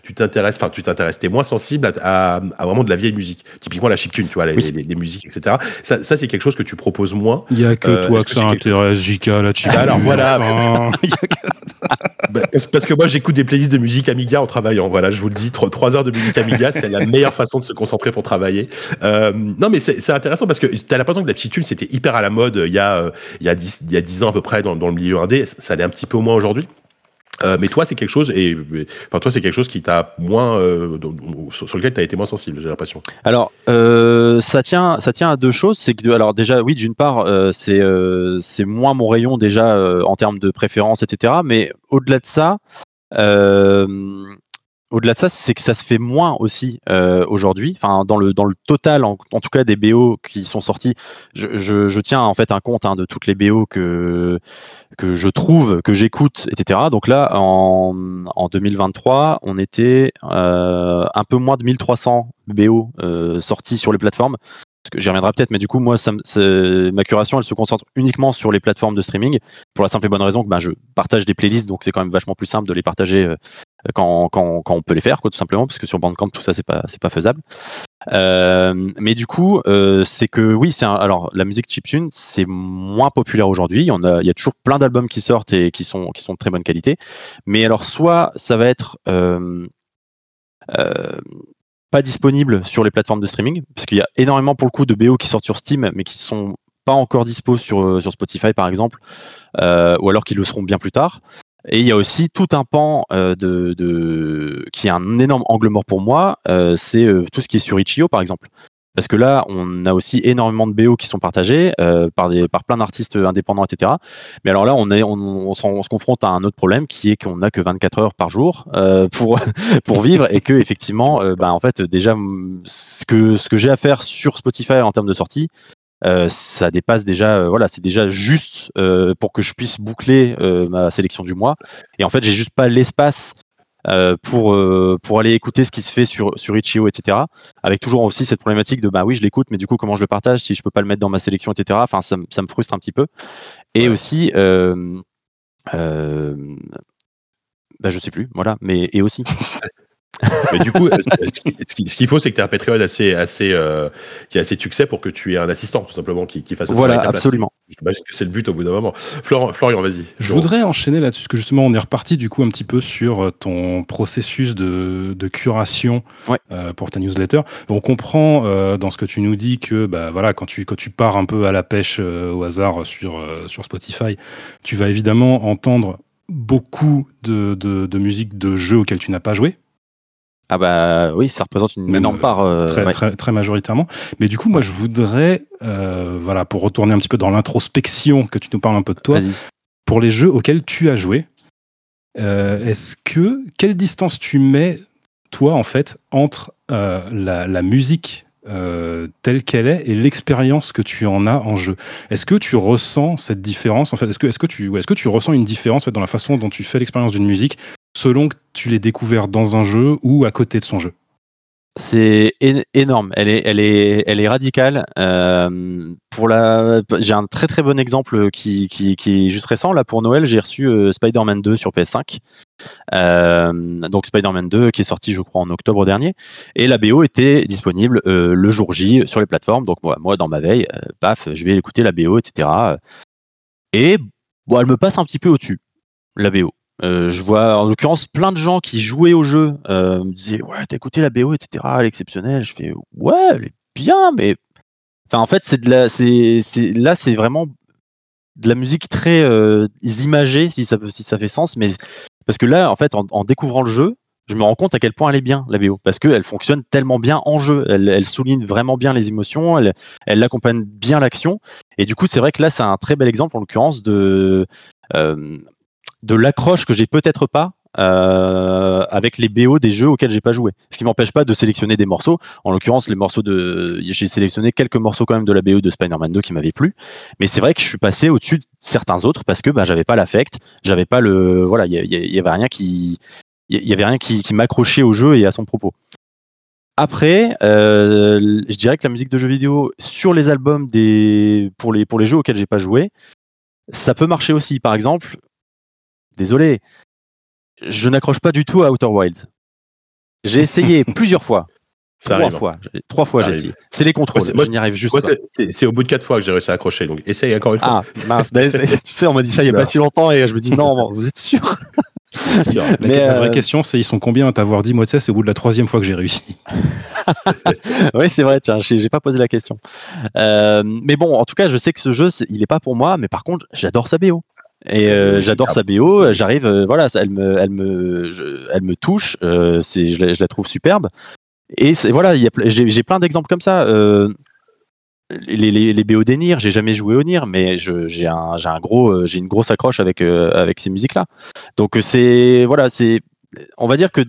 tu t'intéresses, enfin, tu t'intéresses, t'es moins sensible à, vraiment de la vieille musique. Typiquement la chiptune, tu vois, les, musiques, etc. Ça, c'est quelque chose que tu proposes moins. Il y a que euh, toi que, ça intéresse, JK, la chiptune. Alors voilà. Bah, parce que moi, j'écoute des playlists de musique Amiga en travaillant. Voilà, je vous le dis, trois, heures de musique Amiga, c'est la meilleure façon de se concentrer pour travailler. Euh, non, mais c'est intéressant parce que tu as l'impression que la chiptune, c'était hyper à la mode il y a, il y a, 10, il y a 10 ans à peu près dans, dans le milieu indé. Ça allait un petit peu moins aujourd'hui? Euh, mais toi, c'est quelque chose, et enfin toi, c'est quelque chose qui t'a moins, euh, sur, lequel tu as été moins sensible, j'ai l'impression. Alors, euh, ça tient, ça tient à deux choses. C'est que, alors déjà, oui, d'une part, c'est c'est moins mon rayon déjà en termes de préférence, etc. Mais au-delà de ça, au-delà de ça, c'est que ça se fait moins aussi aujourd'hui. Enfin, dans le total, en, tout cas des BO qui sont sortis, je, tiens en fait un compte hein, de toutes les BO que je trouve, que j'écoute, etc. Donc là, en, en 2023, on était euh, un peu moins de 1300 BO euh, sortis sur les plateformes. J'y reviendrai peut-être, mais du coup, moi, ma curation, elle se concentre uniquement sur les plateformes de streaming, pour la simple et bonne raison que ben, je partage des playlists, donc c'est quand même vachement plus simple de les partager quand, on peut les faire, quoi, tout simplement, parce que sur Bandcamp, tout ça, c'est pas, pas faisable. Euh, mais du coup, euh, c'est que oui, c'est alors la musique chiptune, c'est moins populaire aujourd'hui. Il y a, toujours plein d'albums qui sortent et qui sont, qui sont de très bonne qualité. Mais alors, soit ça va être euh, pas disponible sur les plateformes de streaming, parce qu'il y a énormément pour le coup de BO qui sortent sur Steam, mais qui sont pas encore dispo sur, sur Spotify par exemple, ou alors qui le seront bien plus tard. Et il y a aussi tout un pan euh, de, de, qui est un énorme angle mort pour moi, euh, c'est euh, tout ce qui est sur Itch.io par exemple. Parce que là, on a aussi énormément de BO qui sont partagés par, des, par plein d'artistes indépendants, etc. Mais alors là, on, est, on, on, se confronte à un autre problème qui est qu'on n'a que 24 heures par jour pour, pour vivre et que effectivement, bah, en fait, déjà, ce que, ce que j'ai à faire sur Spotify en termes de sortie, euh, ça dépasse déjà, euh, voilà, c'est déjà juste euh, pour que je puisse boucler ma sélection du mois. Et en fait, j'ai juste pas l'espace pour pour aller écouter ce qui se fait sur sur Itch.io, etc. Avec toujours aussi cette problématique de bah oui, je l'écoute, mais du coup, comment je le partage si je peux pas le mettre dans ma sélection, etc. Enfin, ça, ça me frustre un petit peu. Et aussi, bah, je sais plus, voilà, mais et aussi. Mais du coup, ce qu'il faut, c'est que tu aies un Patreon assez, assez, euh, qui a assez de succès pour que tu aies un assistant, tout simplement, qui, qui fasse Voilà, absolument. J'imagine que c'est le but au bout d'un moment. Florian, Florian vas-y. Je voudrais enchaîner là-dessus, parce que justement, on est reparti du coup un petit peu sur euh, ton processus de, de curation euh, pour ta newsletter. On comprend euh, dans ce que tu nous dis que bah, voilà, quand, tu, quand tu pars un peu à la pêche euh, au hasard sur, sur Spotify, tu vas évidemment entendre beaucoup de, de, de musique de jeux auxquels tu n'as pas joué ah bah oui, ça représente une énorme part. Euh, très, très, très, majoritairement. Mais du coup, moi, je voudrais, euh, voilà, pour retourner un petit peu dans l'introspection, que tu nous parles un peu de toi, pour les jeux auxquels tu as joué, euh, est-ce que quelle distance tu mets, toi, en fait, entre la, la, musique telle qu'elle est et l'expérience que tu en as en jeu? Est-ce que tu ressens cette différence en fait? Est-ce que, est-ce que tu, est-ce que tu ressens une différence en fait, dans la façon dont tu fais l'expérience d'une musique selon que tu l'aies découvert dans un jeu ou à côté de son jeu c'est énorme. Elle est, elle est, elle est radicale. Euh, j'ai un très très bon exemple qui, qui, est juste récent. Là pour Noël, j'ai reçu euh, Spider-Man 2 sur PS5. Euh, donc Spider-Man 2 qui est sorti, je crois, en octobre dernier. Et la BO était disponible le jour J sur les plateformes. Donc moi, moi dans ma veille, paf, je vais écouter la BO, etc. Et bon, elle me passe un petit peu au-dessus, la BO. Euh, je vois en l'occurrence plein de gens qui jouaient au jeu euh, me disaient ouais t'as écouté la BO etc elle est exceptionnelle je fais ouais elle est bien mais enfin en fait c'est de la c'est là c'est vraiment de la musique très euh, imagée si ça si ça fait sens mais parce que là en fait en, découvrant le jeu je me rends compte à quel point elle est bien la BO parce qu'elle fonctionne tellement bien en jeu. Elle, elle, souligne vraiment bien les émotions elle elle accompagne bien l'action. Et du coup c'est vrai que là c'est un très bel exemple en l'occurrence de euh, de l'accroche que j'ai peut-être pas euh, avec les BO des jeux auxquels j'ai pas joué. Ce qui m'empêche pas de sélectionner des morceaux. En l'occurrence, les morceaux de, j'ai sélectionné quelques morceaux quand même de la BO de Spider-Man 2 qui m'avaient plu. Mais c'est vrai que je suis passé au-dessus de certains autres parce que bah, j'avais pas l'affect, j'avais pas le, voilà, il y, avait rien qui, il y avait rien qui, m'accrochait au jeu et à son propos. Après, euh, je dirais que la musique de jeux vidéo sur les albums des, pour les, pour les jeux auxquels j'ai pas joué, ça peut marcher aussi. Par exemple, désolé, je n'accroche pas du tout à Outer Wilds. J'ai essayé plusieurs fois. trois fois. Trois fois j'ai essayé. C'est les contrôles. Moi, je n'y arrive juste pas. C'est au bout de quatre fois que j'ai réussi à accrocher. Donc essaye encore une fois. Ah mince. Ben, tu sais, on m'a dit ça il n'y a pas si longtemps et je me dis non, vous êtes sûr? Mais la vraie euh, question, c'est ils sont combien à t'avoir dit Moi, tu sais, c'est au bout de la troisième fois que j'ai réussi? oui, c'est vrai. Tiens, j'ai pas posé la question. Euh, mais bon, en tout cas, je sais que ce jeu, il n'est pas pour moi. Mais par contre, j'adore sa BO. Et euh, j'adore sa BO. J'arrive, euh, voilà, elle me, elle me, elle me touche. Euh, c'est, je la, je, la, trouve superbe. Et voilà, j'ai plein d'exemples comme ça. Les, les, les, BO des j'ai jamais joué au Nier, mais j'ai un, un gros, j'ai une grosse accroche avec avec ces musiques-là. Donc c'est voilà, c'est, on va dire que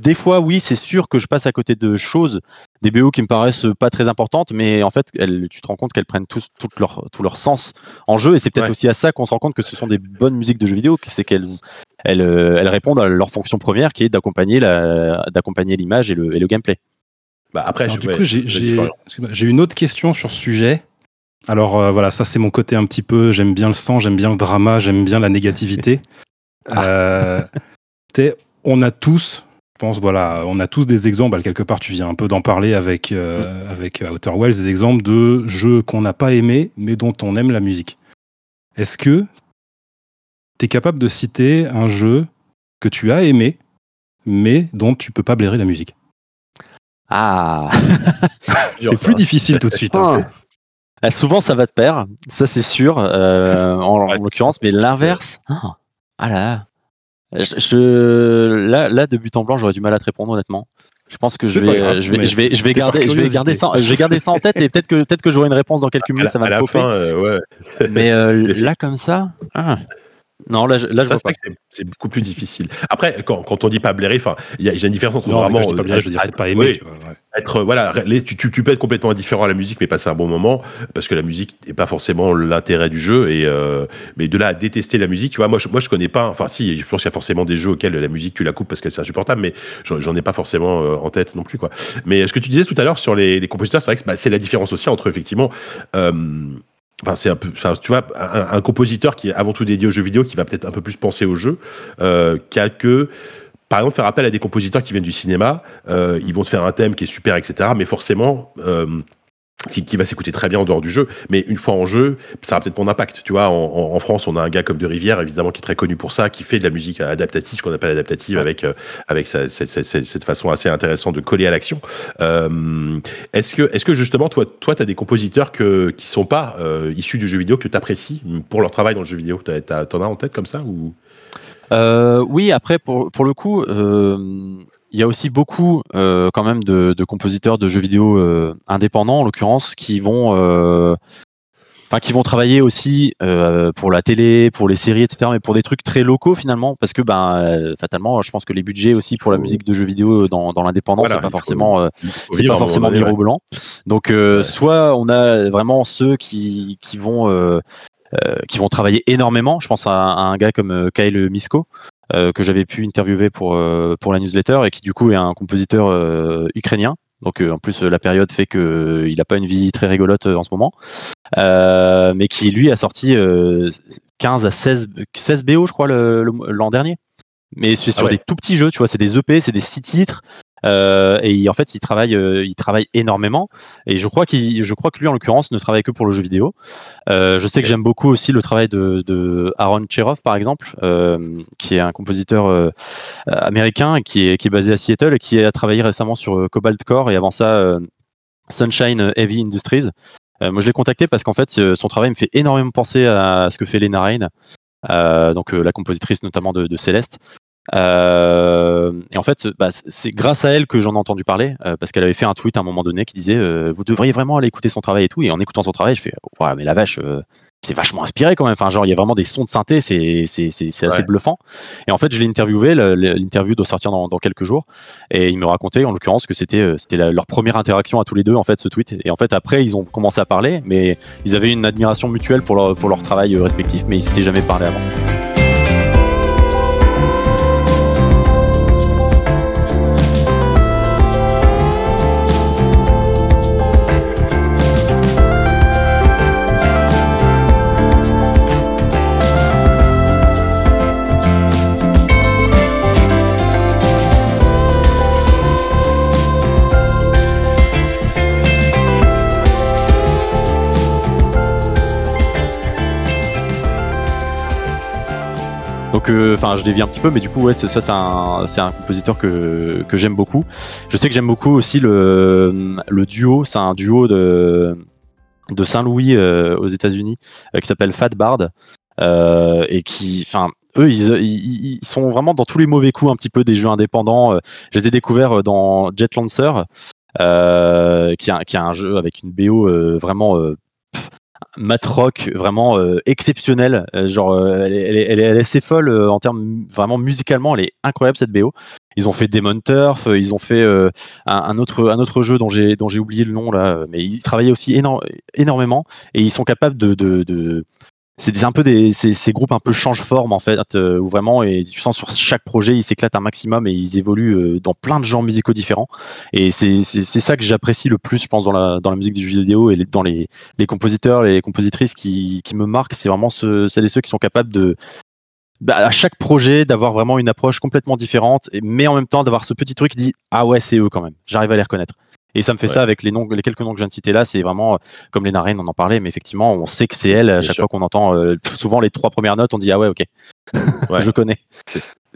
des fois, oui, c'est sûr que je passe à côté de choses, des BO qui me paraissent pas très importantes, mais en fait, elles, tu te rends compte qu'elles prennent tous, tout, leur, tout leur sens en jeu, et c'est peut-être aussi à ça qu'on se rend compte que ce sont des bonnes musiques de jeux vidéo, c'est qu'elles elles, euh, elles, répondent à leur fonction première, qui est d'accompagner l'image et le, et le gameplay. Bah après, du coup, j'ai une autre question sur ce sujet. Alors euh, voilà, ça c'est mon côté un petit peu, j'aime bien le sang, j'aime bien le drama, j'aime bien la négativité. Ah. Euh, on a tous, je pense, voilà, on a tous des exemples. Bah, quelque part, tu viens un peu d'en parler avec, euh, mm. avec Outer Wilds, des exemples de jeux qu'on n'a pas aimés, mais dont on aime la musique. Est-ce que tu es capable de citer un jeu que tu as aimé, mais dont tu peux pas blairer la musique? Ah C'est plus difficile tout de suite. Hein. Ah, souvent, ça va de pair, ça c'est sûr, euh, en, l'occurrence, mais l'inverse. Ah là, je, là, là, de but en blanc, j'aurais du mal à te répondre honnêtement. Je pense que je vais, je vais, je vais, je vais garder, je vais garder ça, je vais garder ça en tête et peut-être que, peut-être que j'aurai une réponse dans quelques minutes, ça va me Fin, euh, ouais. Mais euh, là, comme ça, ah. Non, là, là je vois pas. C'est beaucoup plus difficile. Après, quand, quand on dit pas blairer, il y, a une différence entre vraiment. pas blairer, je veux dire, c'est pas aimer. tu vois, Être, voilà, tu, tu, peux être complètement indifférent à la musique, mais passer un bon moment, parce que la musique n'est pas forcément l'intérêt du jeu. Et, euh, mais de là à détester la musique, tu vois, moi, je, moi, je connais pas. Enfin, si, je pense qu'il y a forcément des jeux auxquels la musique, tu la coupes parce que c'est insupportable, mais j'en ai pas forcément euh, en tête non plus, quoi. Mais ce que tu disais tout à l'heure sur les, les compositeurs, c'est vrai que bah, c'est la différence aussi entre effectivement. Euh, Enfin, c'est un peu, tu vois, un, compositeur qui est avant tout dédié aux jeux vidéo, qui va peut-être un peu plus penser aux jeux, euh, qu'à que, par exemple, faire appel à des compositeurs qui viennent du cinéma, euh, ils vont te faire un thème qui est super, etc. Mais forcément, euh, qui, va s'écouter très bien en dehors du jeu, mais une fois en jeu, ça a peut-être mon impact. Tu vois, en, France, on a un gars comme De Rivière, évidemment, qui est très connu pour ça, qui fait de la musique adaptative, qu'on appelle adaptative, avec euh, avec cette façon assez intéressante de coller à l'action. Euh, est-ce que est-ce que justement, toi, toi, as des compositeurs que qui sont pas euh, issus du jeu vidéo que tu apprécies pour leur travail dans le jeu vidéo? T'en as, en tête comme ça ou? Oui, après pour pour le coup il y a aussi beaucoup euh, quand même de, compositeurs de jeux vidéo euh, indépendants en l'occurrence qui vont euh, qui vont travailler aussi pour la télé, pour les séries, etc. Mais pour des trucs très locaux finalement, parce que ben fatalement, je pense que les budgets aussi pour la musique de jeux vidéo dans, dans l'indépendant, c'est pas forcément c'est pas forcément mirobolant. Donc soit on a vraiment ceux qui qui vont qui vont travailler énormément. Je pense à, à un gars comme Kyle Misko, que j'avais pu interviewer pour, euh, pour la newsletter et qui du coup est un compositeur euh, ukrainien. Donc en plus la période fait qu'il n'a pas une vie très rigolote en ce moment, mais qui lui a sorti 15 à 16, 16 BO je crois l'an dernier. Mais c'est sur ah des tout petits jeux, tu vois, c'est des EP, c'est des 6 titres. Euh, et en fait, il travaille, euh, il travaille énormément. Et je crois qu'il, je crois que lui, en l'occurrence, ne travaille que pour le jeu vidéo. Euh, je sais que j'aime beaucoup aussi le travail de, de Aaron Cherov, par exemple, qui est un compositeur américain qui est, qui est basé à Seattle et qui a travaillé récemment sur Cobalt Core et avant ça Sunshine Heavy Industries. moi, je l'ai contacté parce qu'en fait, son travail me fait énormément penser à ce que fait Lena Rain, donc la compositrice notamment de, de Céleste. Euh, et en fait, bah, c'est grâce à elle que j'en ai entendu parler, euh, parce qu'elle avait fait un tweet à un moment donné qui disait euh, Vous devriez vraiment aller écouter son travail et tout. Et en écoutant son travail, je fais Ouais, mais la vache, c'est vachement inspiré quand même. Enfin, genre, il y a vraiment des sons de synthé, c'est assez bluffant. Et en fait, je l'ai interviewé, l'interview doit sortir dans, quelques jours, et il me racontait en l'occurrence que c'était c'était leur première interaction à tous les deux, en fait, ce tweet. Et en fait, après, ils ont commencé à parler, mais ils avaient une admiration mutuelle pour leur, pour leur travail respectif, mais ils s'étaient jamais parlé avant. Donc, euh, enfin, je dévie un petit peu, mais du coup, ouais, c'est ça, c'est un, compositeur que, j'aime beaucoup. Je sais que j'aime beaucoup aussi le, duo. C'est un duo de, Saint-Louis euh, aux États-Unis euh, qui s'appelle Fat Bard et qui, enfin, eux, ils, sont vraiment dans tous les mauvais coups un petit peu des jeux indépendants. Je les ai découverts dans Jet Lancer, qui, a un jeu avec une BO vraiment mat rock vraiment euh, exceptionnel. Euh, genre, euh, elle, est, assez folle en termes vraiment musicalement, elle est incroyable cette BO. Ils ont fait Demon Turf, ils ont fait un, autre, jeu dont j'ai oublié le nom là, mais ils travaillaient aussi énormément et ils sont capables de c'est un peu des ces, groupes un peu change forme en fait euh, où vraiment et tu sens sur chaque projet ils s'éclatent un maximum et ils évoluent euh, dans plein de genres musicaux différents et c'est ça que j'apprécie le plus je pense dans la dans la musique du jeu vidéo et dans les, les compositeurs les compositrices qui, qui me marquent c'est vraiment ce, celles et ceux qui sont capables de bah, à chaque projet d'avoir vraiment une approche complètement différente, mais en même temps d'avoir ce petit truc qui dit ah ouais c'est eux quand même, j'arrive à les reconnaître. Et ça me fait ça avec les noms, les quelques noms que je viens de citer là, c'est vraiment comme les narines, on en parlait, mais effectivement on sait que c'est elle. À chaque fois qu'on entend souvent les trois premières notes, on dit ah ouais ok, je connais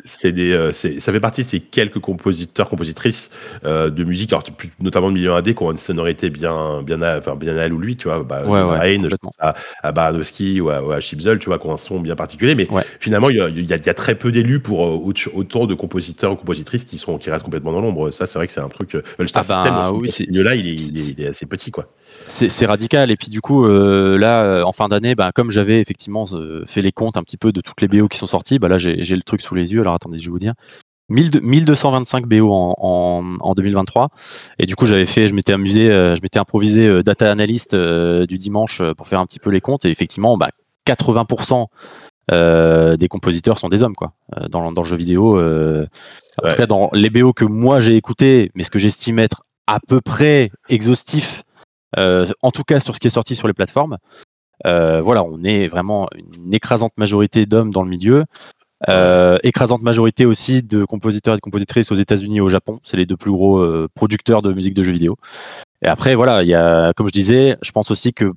c'est des, euh, ça fait partie de ces quelques compositeurs, compositrices euh, de musique, alors, notamment de milieu AD, qui ont une sonorité bien, bien, à, enfin, bien à elle ou lui, tu vois, bah, ouais, ouais, à, à Baranowski ou à, ou à Chipzel, tu vois, qui ont un son bien particulier, mais finalement, il y a, y, a, y a, très peu d'élus pour euh, autour de compositeurs ou compositrices qui, sont, qui restent complètement dans l'ombre. Ça, c'est vrai que c'est un truc. le Star ah System, bah oui, ce milieu-là, il, il, est assez petit, quoi. C'est radical. Et puis du coup, là, en fin d'année, bah, comme j'avais effectivement fait les comptes un petit peu de toutes les BO qui sont sorties, bah, là, j'ai le truc sous les yeux. Alors attendez, je vais vous dire. 1225 BO en, en, 2023 et du coup j'avais fait je m'étais amusé euh, je m'étais improvisé euh, data analyst euh, du dimanche pour faire un petit peu les comptes. Et effectivement bah, 80% des compositeurs sont des hommes quoi dans, dans le jeu vidéo en tout cas dans les BO que moi j'ai écouté mais ce que j'estime être à peu près exhaustif en tout cas sur ce qui est sorti sur les plateformes voilà on est vraiment une écrasante majorité d'hommes dans le milieu euh, écrasante majorité aussi de compositeurs et de compositrices aux États-Unis et au Japon. C'est les deux plus gros euh, producteurs de musique de jeux vidéo. Et après, voilà, il y a, comme je disais, je pense aussi que,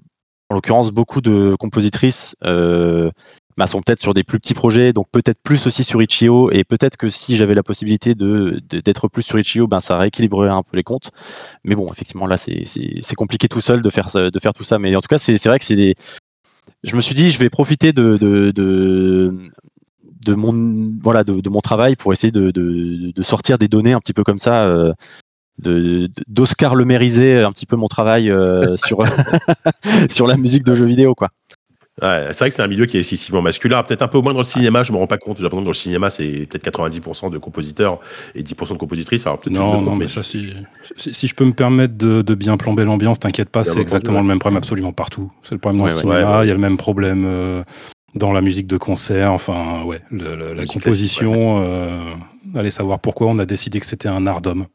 en l'occurrence, beaucoup de compositrices euh, bah, sont peut-être sur des plus petits projets, donc peut-être plus aussi sur Itch.io. Et peut-être que si j'avais la possibilité de, d'être plus sur Itch.io, ben ça rééquilibrerait un peu les comptes. Mais bon, effectivement, là, c'est, c'est, compliqué tout seul de faire, de faire tout ça. Mais en tout cas, c'est, vrai que c'est des. Je me suis dit, je vais profiter de, de de mon voilà de, mon travail pour essayer de, de, sortir des données un petit peu comme ça euh, d'Oscar le mériser un petit peu mon travail euh, sur sur la musique de jeux vidéo quoi. Ouais, c'est vrai que c'est un milieu qui est excessivement masculin, peut-être un peu moins dans le cinéma, je me rends pas compte, j'ai l'impression que dans le cinéma c'est peut-être 90% de compositeurs et 10% de compositrices. Alors non, non, mais ça si, si, je peux me permettre de, de bien plomber l'ambiance, t'inquiète pas, c'est exactement le même problème absolument partout. C'est le problème dans le cinéma, il y a le même problème euh, dans la musique de concert, enfin, ouais, la composition, euh, allez savoir pourquoi on a décidé que c'était un art d'homme.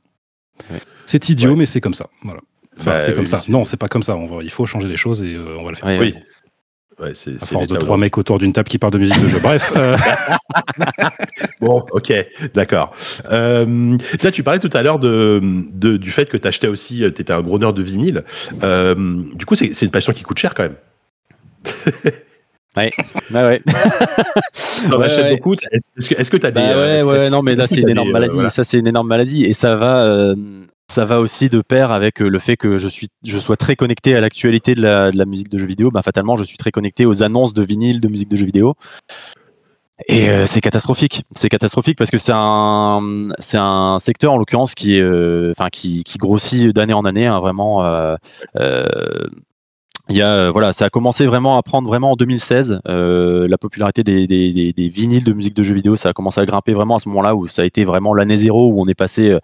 C'est idiot, mais c'est comme ça. Voilà. Enfin, bah c'est comme ça. Non, c'est pas comme ça. On va, il faut changer les choses et euh, on va le faire. Oui. Ouais, c'est, à force de trois mecs autour d'une table qui parlent de musique de jeu. Bref. Euh. bon, ok, d'accord. Euh, tu parlais tout à l'heure de, du fait que tu achetais aussi, tu étais un gros nerd de vinyle. du coup, c'est, c'est une passion qui coûte cher quand même. Ouais, ouais, ouais. beaucoup. Est-ce que tu as des. Bah ouais, ouais, non, mais là, c'est une énorme euh, maladie. Ça, c'est une énorme maladie. Et ça va, euh, ça va aussi de pair avec euh, le fait que je, suis, je sois très connecté à l'actualité de la, de la, musique de jeux vidéo. Bah, fatalement, je suis très connecté aux annonces de vinyle de musique de jeux vidéo. Et c'est catastrophique. C'est catastrophique parce que c'est un, c'est un secteur en l'occurrence qui est, enfin, qui, qui, grossit d'année en année, hein, vraiment. Il y a, euh, voilà, ça a commencé vraiment à prendre vraiment en 2016. Euh, la popularité des, des, des, vinyles de musique de jeux vidéo, ça a commencé à grimper vraiment à ce moment-là où ça a été vraiment l'année zéro où on est passé. Euh,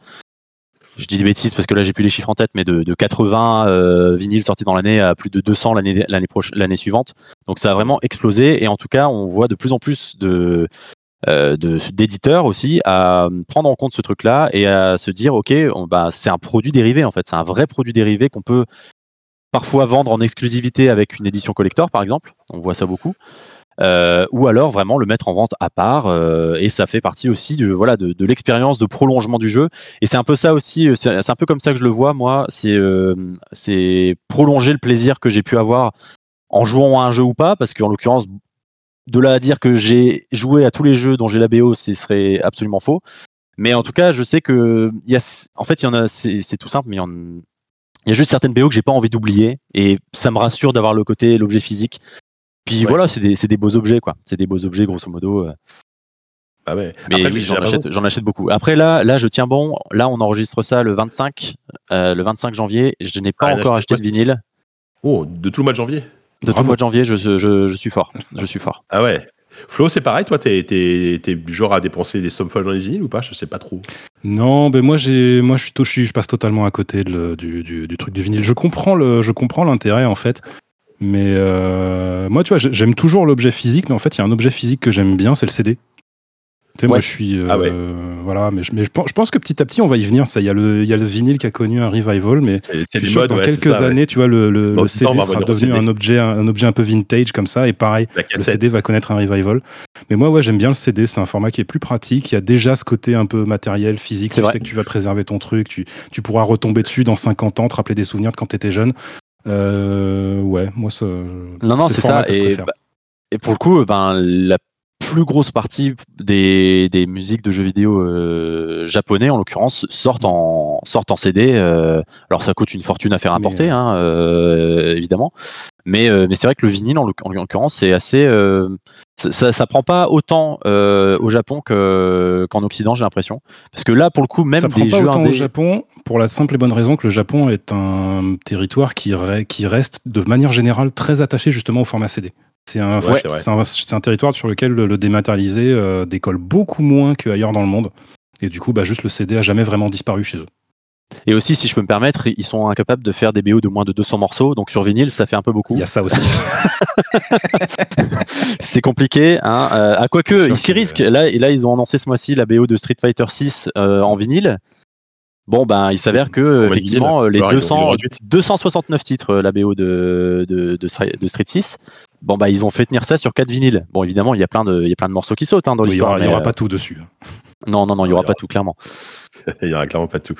je dis des bêtises parce que là j'ai plus les chiffres en tête, mais de, de 80 vinyles sortis dans l'année à plus de 200 l'année l'année l'année suivante. Donc ça a vraiment explosé et en tout cas on voit de plus en plus de d'éditeurs aussi à prendre en compte ce truc-là et à se dire ok, bah, c'est un produit dérivé en fait, c'est un vrai produit dérivé qu'on peut parfois vendre en exclusivité avec une édition collector, par exemple. On voit ça beaucoup. Euh, ou alors vraiment le mettre en vente à part euh, et ça fait partie aussi de voilà de, l'expérience de prolongement du jeu et c'est un peu ça aussi euh, c'est un peu comme ça que je le vois moi c'est prolonger le plaisir que j'ai pu avoir en jouant à un jeu ou pas parce qu'en l'occurrence de là à dire que j'ai joué à tous les jeux dont j'ai la BO ce serait absolument faux mais en tout cas je sais que y en fait il y en a c'est tout simple mais il y en, il y a juste certaines BO que j'ai pas envie d'oublier et ça me rassure d'avoir le côté l'objet physique. Puis voilà, c'est des, des, beaux objets quoi. C'est des beaux objets grosso modo. Euh. Ah ouais. Mais j'en achète, achète, beaucoup. Après là, là, je tiens bon. Là, on enregistre ça le 25, euh, le 25 janvier. Je n'ai pas ah, encore acheté de vinyle. Oh, de tout le mois de janvier? De tout le mois de janvier, je, je, je, suis fort. Je suis fort. Ah ouais? Flo, c'est pareil, toi, t'es du genre à dépenser des sommes folles dans les vinyles ou pas? Je sais pas trop. Non, ben moi, j'ai, moi, je je passe totalement à côté du, du, truc du vinyle. Je comprends le, je comprends l'intérêt en fait, mais euh, moi, tu vois, j'aime toujours l'objet physique, mais en fait, il y a un objet physique que j'aime bien, c'est le CD. Tu sais, moi, je suis. Ah voilà, mais, je, mais je, pense que petit à petit, on va y venir. Ça, il y a le, il y a le vinyle qui a connu un revival, mais dans quelques années, tu vois, le, le, CD sera devenu un objet, un, objet un peu vintage comme ça, et pareil, le CD va connaître un revival. Mais moi, ouais, j'aime bien le CD. C'est un format qui est plus pratique. Il y a déjà ce côté un peu matériel, physique. Tu sais que tu vas préserver ton truc. Tu, tu pourras retomber dessus dans 50 ans, te rappeler des souvenirs de quand tu étais jeune. Euh, ouais, moi, ça. Non, non, c'est ça. Et, bah, et pour le coup, ben, la plus grosse partie des, des musiques de jeux vidéo euh, japonais, en l'occurrence, sortent en, sortent en CD. Euh, alors ça coûte une fortune à faire importer, hein, euh, évidemment. Mais, mais c'est vrai que le vinyle, en l'occurrence, c'est assez. Ça, ça, prend pas autant au Japon qu'en Occident, j'ai l'impression. Parce que là, pour le coup, même ça prend pas autant au Japon pour la simple et bonne raison que le Japon est un territoire qui, qui reste de manière générale très attaché justement au format CD. C'est un, un, territoire sur lequel le, dématérialisé euh, décolle beaucoup moins qu'ailleurs dans le monde. Et du coup, bah, juste le CD a jamais vraiment disparu chez eux. Et aussi, si je peux me permettre, ils sont incapables de faire des BO de moins de 200 morceaux. Donc sur vinyle, ça fait un peu beaucoup. Il y a ça aussi. c'est compliqué. Hein. Euh, à quoi que, ils s'y risquent. Là, et là, ils ont annoncé ce mois-ci la BO de Street Fighter 6 euh, en vinyle. Bon, ben, il s'avère que, effectivement, les 200, 269 titres, la BO de, de, de, Street 6, Bon, bah, ils ont fait tenir ça sur quatre vinyles. Bon, évidemment, il y a plein de, il y a plein de morceaux qui sautent hein, dans l'histoire. Il n'y aura, pas tout dessus. Non, non, non, il n'y aura pas tout, clairement. il n'y aura clairement pas tout.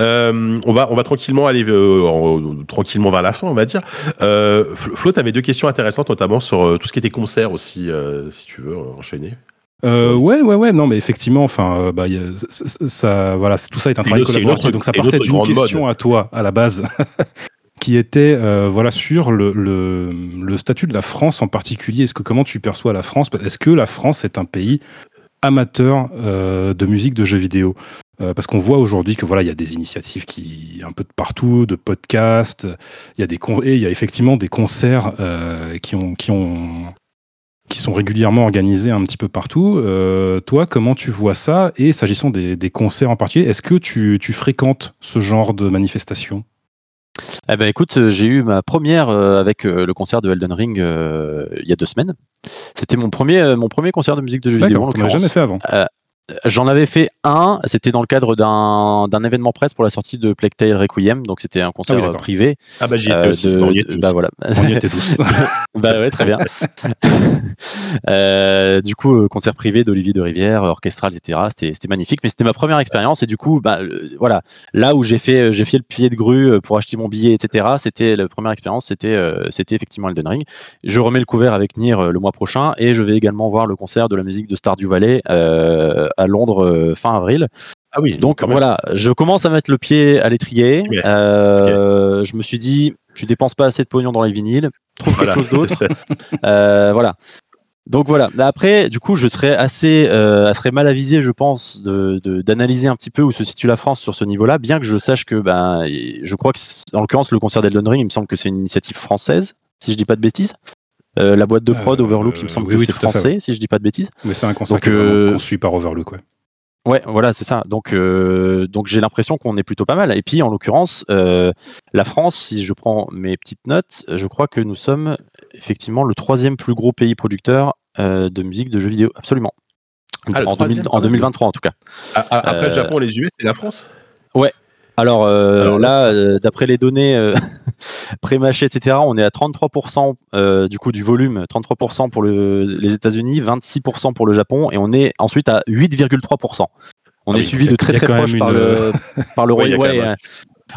Euh, on, va, on va tranquillement aller euh, tranquillement vers la fin, on va dire. Euh, Flo, tu avais deux questions intéressantes, notamment sur euh, tout ce qui était concert aussi, si tu veux enchaîner. Euh, ouais, ouais, ouais, non, mais effectivement, enfin, bah, ça, voilà, tout ça est un travail collaboratif, donc ça partait d'une question à toi à la base, qui était euh, voilà sur le, statut de la France en particulier. Est-ce que comment tu perçois la France? Est-ce que la France est un pays amateur euh, de musique de jeux vidéo? Euh, parce qu'on voit aujourd'hui que voilà il y a des initiatives qui un peu de partout de podcasts il y a des et il y a effectivement des concerts qui ont qui ont qui sont régulièrement organisés un petit peu partout. toi, comment tu vois ça? Et s'agissant des, des, concerts en particulier, est-ce que tu, tu fréquentes ce genre de manifestations eh ben écoute, euh, j'ai eu ma première euh, avec euh, le concert de Elden Ring il y a deux semaines. C'était mon premier, mon premier concert de musique de jeux vidéo. Jamais fait avant. J'en avais fait un, c'était dans le cadre d'un événement presse pour la sortie de Plague Tale Requiem, donc c'était un concert ah privé. Ah bah j'y étais euh, aussi. on y bah voilà. On y était tous. bah ouais, très bien. euh, du coup, euh, concert privé d'Olivier de Rivière, orchestral, etc. C'était magnifique, mais c'était ma première expérience et du coup, bah voilà, là où j'ai fait j'ai fait le pied de grue pour acheter mon billet, etc. C'était la première expérience, c'était c'était effectivement Elden Ring. Je remets le couvert avec Nier le mois prochain et je vais également voir le concert de la musique de Stardew Valley à Londres euh, fin avril. Ah oui. Donc voilà, je commence à mettre le pied à l'étrier. Euh, je me suis dit, tu dépenses pas assez de pognon dans les vinyles, trouve quelque chose d'autre. Euh, voilà. Donc voilà. Après, du coup, je serais assez, euh, mal avisé, je pense, d'analyser un petit peu où se situe la France sur ce niveau-là, bien que je sache que, ben, je crois que, en l'occurrence, le concert d'Elden Ring, il me semble que c'est une initiative française, si je dis pas de bêtises. Euh, la boîte de prod euh, Overlook, il me semble que c'est français, si je dis pas de bêtises. Mais c'est un concept euh, suit par Overlook, ouais. Ouais, voilà, c'est ça. Donc, donc j'ai l'impression qu'on est plutôt pas mal. Et puis, en l'occurrence, la France, si je prends mes petites notes, je crois que nous sommes effectivement le troisième plus gros pays producteur de musique de jeux vidéo. Absolument. Ah, en, 2023, en tout cas. Après le Japon, les US et la France? Ouais, alors, là, d'après les données pré-mâché, etc., on est à 33% du coup du volume, 33% pour les États-Unis, 26% pour le Japon, et on est ensuite à 8,3%. On est suivi de très très proche par, le, par le Royaume-Uni.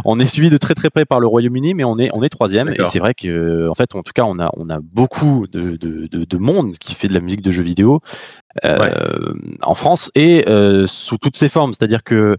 on est suivi de très très près par le Royaume-Uni, mais on est on est troisième. Et c'est vrai que en fait, en tout cas, on a on a beaucoup de, de, de, monde qui fait de la musique de jeux vidéo en France et sous toutes ses formes. C'est-à-dire que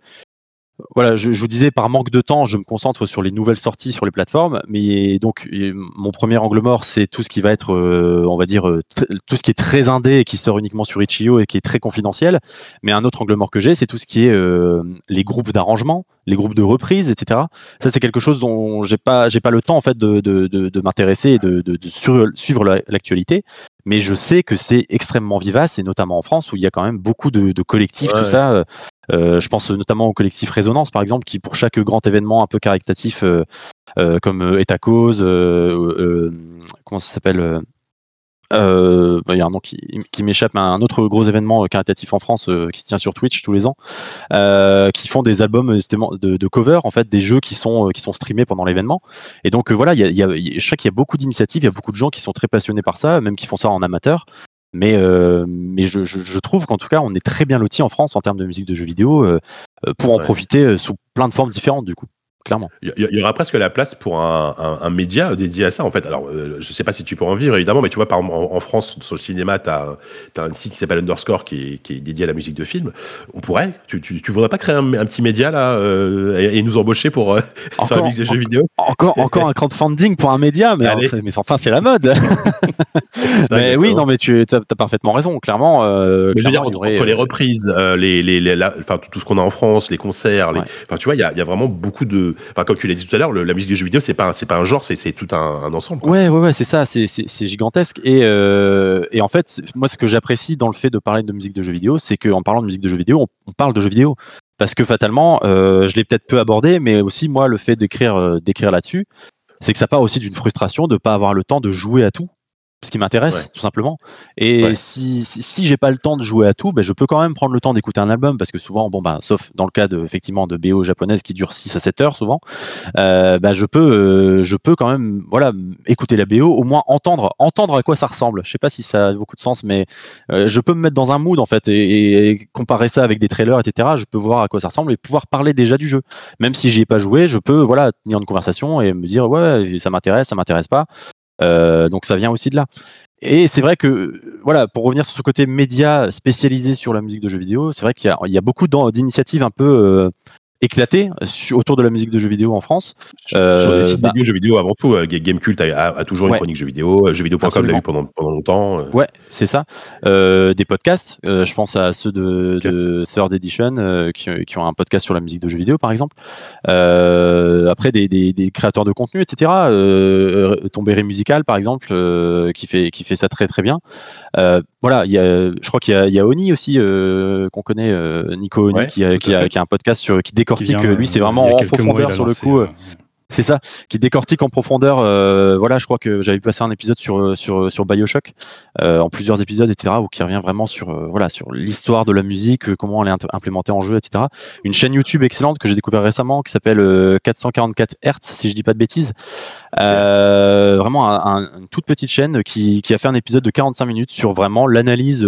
voilà, je, vous disais, par manque de temps, je me concentre sur les nouvelles sorties sur les plateformes. Mais donc, mon premier angle mort, c'est tout ce qui va être, euh, on va dire, euh, tout ce qui est très indé et qui sort uniquement sur Itch.io et qui est très confidentiel. Mais un autre angle mort que j'ai, c'est tout ce qui est euh, les groupes d'arrangement, les groupes de reprise, etc. Ça, c'est quelque chose dont j'ai pas, j'ai pas le temps en fait de, de, de, m'intéresser et de, de, suivre l'actualité mais je sais que c'est extrêmement vivace, et notamment en France, où il y a quand même beaucoup de, collectifs, tout ça. Euh, je pense notamment au collectif Résonance, par exemple, qui pour chaque grand événement un peu caritatif, euh, euh, comme Est à cause, comment ça s'appelle Euh, bah, il y a un nom qui, m'échappe, un autre gros événement caritatif en France qui se tient sur Twitch tous les ans, qui font des albums de, de, cover en fait des jeux qui sont qui sont streamés pendant l'événement. Et donc voilà, il y a, je sais qu'il y a beaucoup d'initiatives, il y a beaucoup de gens qui sont très passionnés par ça, même qui font ça en amateur. Mais, mais je, je, trouve qu'en tout cas, on est très bien loti en France en termes de musique de jeux vidéo pour en profiter sous plein de formes différentes du coup clairement. Il y, aura presque la place pour un, média dédié à ça, en fait. Alors, euh, je sais pas si tu peux en vivre, évidemment, mais tu vois, par en, France, sur le cinéma, tu as, un site qui s'appelle Underscore qui est, dédié à la musique de film. On pourrait, tu, tu, voudrais pas créer un, petit média, là, euh, et, nous embaucher pour euh, sur la musique des jeux vidéo Encore, encore un crowdfunding pour un média, mais, mais enfin, c'est la mode. mais oui, non, mais tu as, parfaitement raison, clairement. je veux dire, entre, les reprises, les, les, enfin, tout, ce qu'on a en France, les concerts, les, enfin, tu vois, il y a, y a vraiment beaucoup de enfin, comme tu l'as dit tout à l'heure, la musique des jeux vidéo, c'est pas, c'est pas un genre, c'est tout un, ensemble. Ouais, ouais, ouais, c'est ça, c'est gigantesque. Et, euh, et en fait, moi, ce que j'apprécie dans le fait de parler de musique de jeux vidéo, c'est qu'en parlant de musique de jeux vidéo, on, parle de jeux vidéo. Parce que fatalement, euh, je l'ai peut-être peu abordé, mais aussi moi, le fait d'écrire euh, d'écrire là-dessus, c'est que ça part aussi d'une frustration de ne pas avoir le temps de jouer à tout ce qui m'intéresse, tout simplement. Et si, si, j'ai pas le temps de jouer à tout, ben, je peux quand même prendre le temps d'écouter un album, parce que souvent, bon, ben, sauf dans le cas de, effectivement, de BO japonaise qui dure 6 à 7 heures souvent, euh, ben, je, peux, euh, je peux quand même voilà, écouter la BO, au moins entendre, entendre à quoi ça ressemble. Je sais pas si ça a beaucoup de sens, mais euh, je peux me mettre dans un mood, en fait, et, comparer ça avec des trailers, etc. Je peux voir à quoi ça ressemble et pouvoir parler déjà du jeu. Même si j'y ai pas joué, je peux voilà, tenir une conversation et me dire, ouais, ça m'intéresse, ça m'intéresse pas. Euh, donc ça vient aussi de là. Et c'est vrai que, voilà, pour revenir sur ce côté média spécialisé sur la musique de jeux vidéo, c'est vrai qu'il y, y, a beaucoup d'initiatives un peu euh, éclaté autour de la musique de jeux vidéo en France. Sur, euh, les sites bah, jeux vidéo avant tout, euh, Gamecult a, a, toujours une chronique jeux vidéo, euh, jeuxvideo.com l'a eu pendant, pendant longtemps. Ouais, c'est ça. des podcasts, je pense à ceux de, de Third Edition qui, qui, ont un podcast sur la musique de jeux vidéo par exemple. après des, des, des, créateurs de contenu, etc. Tombéré musical par exemple, qui, fait, qui fait ça très très bien. voilà, y a, je crois qu'il y, y, a Oni aussi qu'on connaît, Nico Oni, qui, a, qui, a, qui, a, un podcast sur, qui décore lui, c'est vraiment en profondeur sur le coup. Euh, c'est ça, qui décortique en profondeur. Euh, voilà, je crois que j'avais passé un épisode sur euh, sur sur Bioshock, en plusieurs épisodes, etc., où qui revient vraiment sur voilà sur l'histoire de la musique, comment elle est implémentée en jeu, etc. Une chaîne YouTube excellente que j'ai découvert récemment, qui s'appelle 444 Hz, si je dis pas de bêtises. vraiment une toute petite chaîne qui, qui a fait un épisode de 45 minutes sur vraiment l'analyse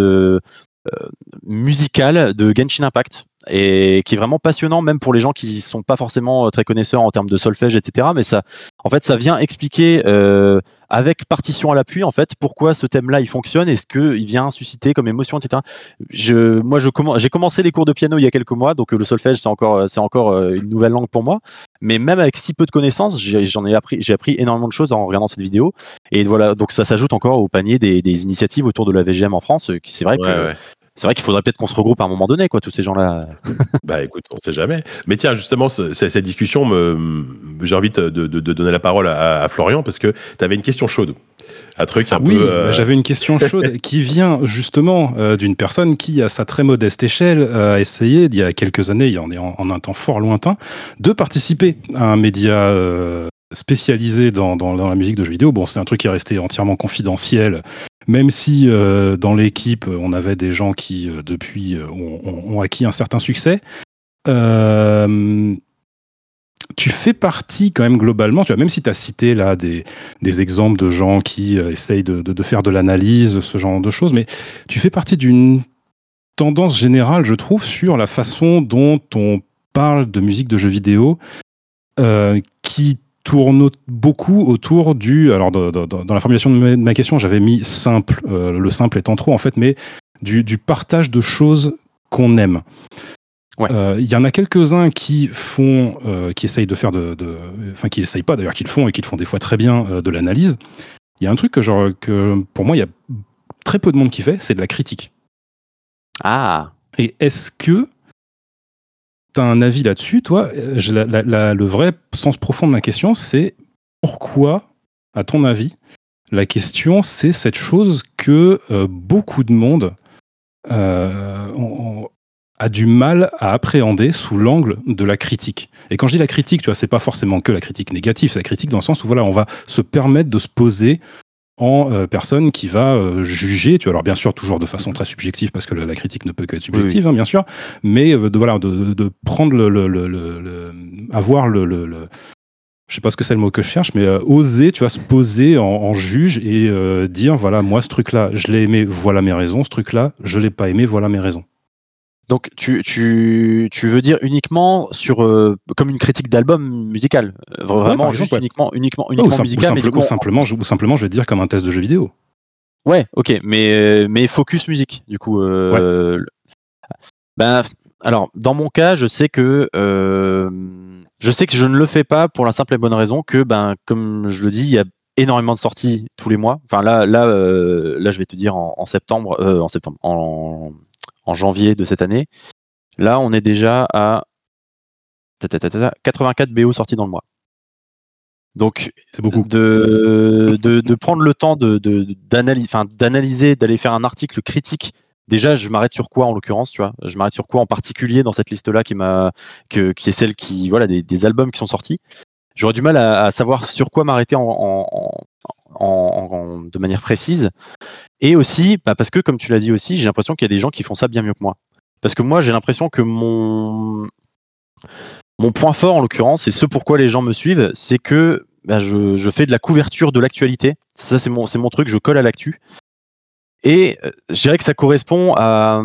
musicale de Genshin Impact et qui est vraiment passionnant même pour les gens qui sont pas forcément euh, très connaisseurs en termes de solfège etc mais ça en fait ça vient expliquer euh, avec partition à l'appui en fait pourquoi ce thème là il fonctionne et ce que il vient susciter comme émotion etc je moi je j'ai commencé les cours de piano il y a quelques mois donc euh, le solfège c'est encore c'est encore une nouvelle langue pour moi. Mais même avec si peu de connaissances j'en ai appris j'ai appris énormément de choses en regardant cette vidéo. Et voilà donc ça s'ajoute encore au panier des, des, initiatives autour de la VGM en France qui c'est vrai que c'est vrai qu'il faudrait peut-être qu'on se regroupe à un moment donné, quoi, tous ces gens-là. bah écoute, on sait jamais. Mais tiens, justement, cette discussion, me, j'ai envie de, donner la parole à, Florian parce que tu avais une question chaude. Un truc un oui, peu. Euh, j'avais une question chaude qui vient justement euh, d'une personne qui, à sa très modeste échelle, a essayé, il y a quelques années, il y en, est en, un temps fort lointain, de participer à un média euh, spécialisé dans, dans, la musique de jeux vidéo. Bon, c'est un truc qui est resté entièrement confidentiel même si euh, dans l'équipe, on avait des gens qui, euh, depuis, euh, ont, acquis un certain succès. tu fais partie quand même globalement, tu vois, même si tu as cité là des, exemples de gens qui essayent de, faire de l'analyse, ce genre de choses, mais tu fais partie d'une tendance générale, je trouve, sur la façon dont on parle de musique de jeux vidéo, qui tourne beaucoup autour du. Alors, dans la formulation de ma, question, j'avais mis simple, euh, le simple étant trop en fait, mais du, partage de choses qu'on aime. Euh, il y en a quelques-uns qui font, euh, qui essayent de faire de, enfin qui essayent pas d'ailleurs, qui le font et qui le font des fois très bien de l'analyse. Il y a un truc que genre que pour moi il y a très peu de monde qui fait, c'est de la critique. Ah. Et est-ce que un avis là-dessus, toi Le vrai sens profond de ma question, c'est pourquoi, à ton avis, la question, c'est cette chose que euh, beaucoup de monde euh, a du mal à appréhender sous l'angle de la critique. Et quand je dis la critique, tu vois, c'est pas forcément que la critique négative, c'est la critique dans le sens où voilà, on va se permettre de se poser en personne qui va juger, tu vois, alors bien sûr toujours de façon très subjective parce que la critique ne peut que être subjective, hein, bien sûr, mais de, voilà, de, prendre le, le, le, avoir le, le, je sais pas ce que c'est le mot que je cherche, mais oser, tu vois, se poser en, juge et dire, voilà, moi ce truc-là, je l'ai aimé, voilà mes raisons, ce truc-là, je l'ai pas aimé, voilà mes raisons. Donc tu, tu, tu veux dire uniquement sur euh, comme une critique d'album musical, euh, vraiment juste uniquement uniquement uniquement musical, ou, simplement je, ou simplement je vais dire comme un test de jeu vidéo. Ouais, ok, mais mais focus musique du coup. Euh, ben alors dans mon cas, je sais que je sais que je ne le fais pas pour la simple et bonne raison que ben comme je le dis, il y a énormément de sorties tous les mois. Enfin là là là je vais te dire en, en septembre en septembre en en janvier de cette année. Là, on est déjà à 84 BO sortis dans le mois. Donc, c'est beaucoup. De, de, prendre le temps de, d'analyser, d'aller faire un article critique. Déjà, je m'arrête sur quoi en l'occurrence, tu vois? Je m'arrête sur quoi en particulier dans cette liste-là qui m'a, qui est celle qui, voilà, des, albums qui sont sortis. J'aurais du mal à, savoir sur quoi m'arrêter de manière précise. Et aussi, bah, parce que comme tu l'as dit aussi, j'ai l'impression qu'il y a des gens qui font ça bien mieux que moi. Parce que moi, j'ai l'impression que mon, mon point fort, en l'occurrence, et ce pourquoi les gens me suivent, c'est que bah, je, fais de la couverture de l'actualité. Ça, c'est mon, mon truc, je colle à l'actu. Et euh, je dirais que ça correspond à.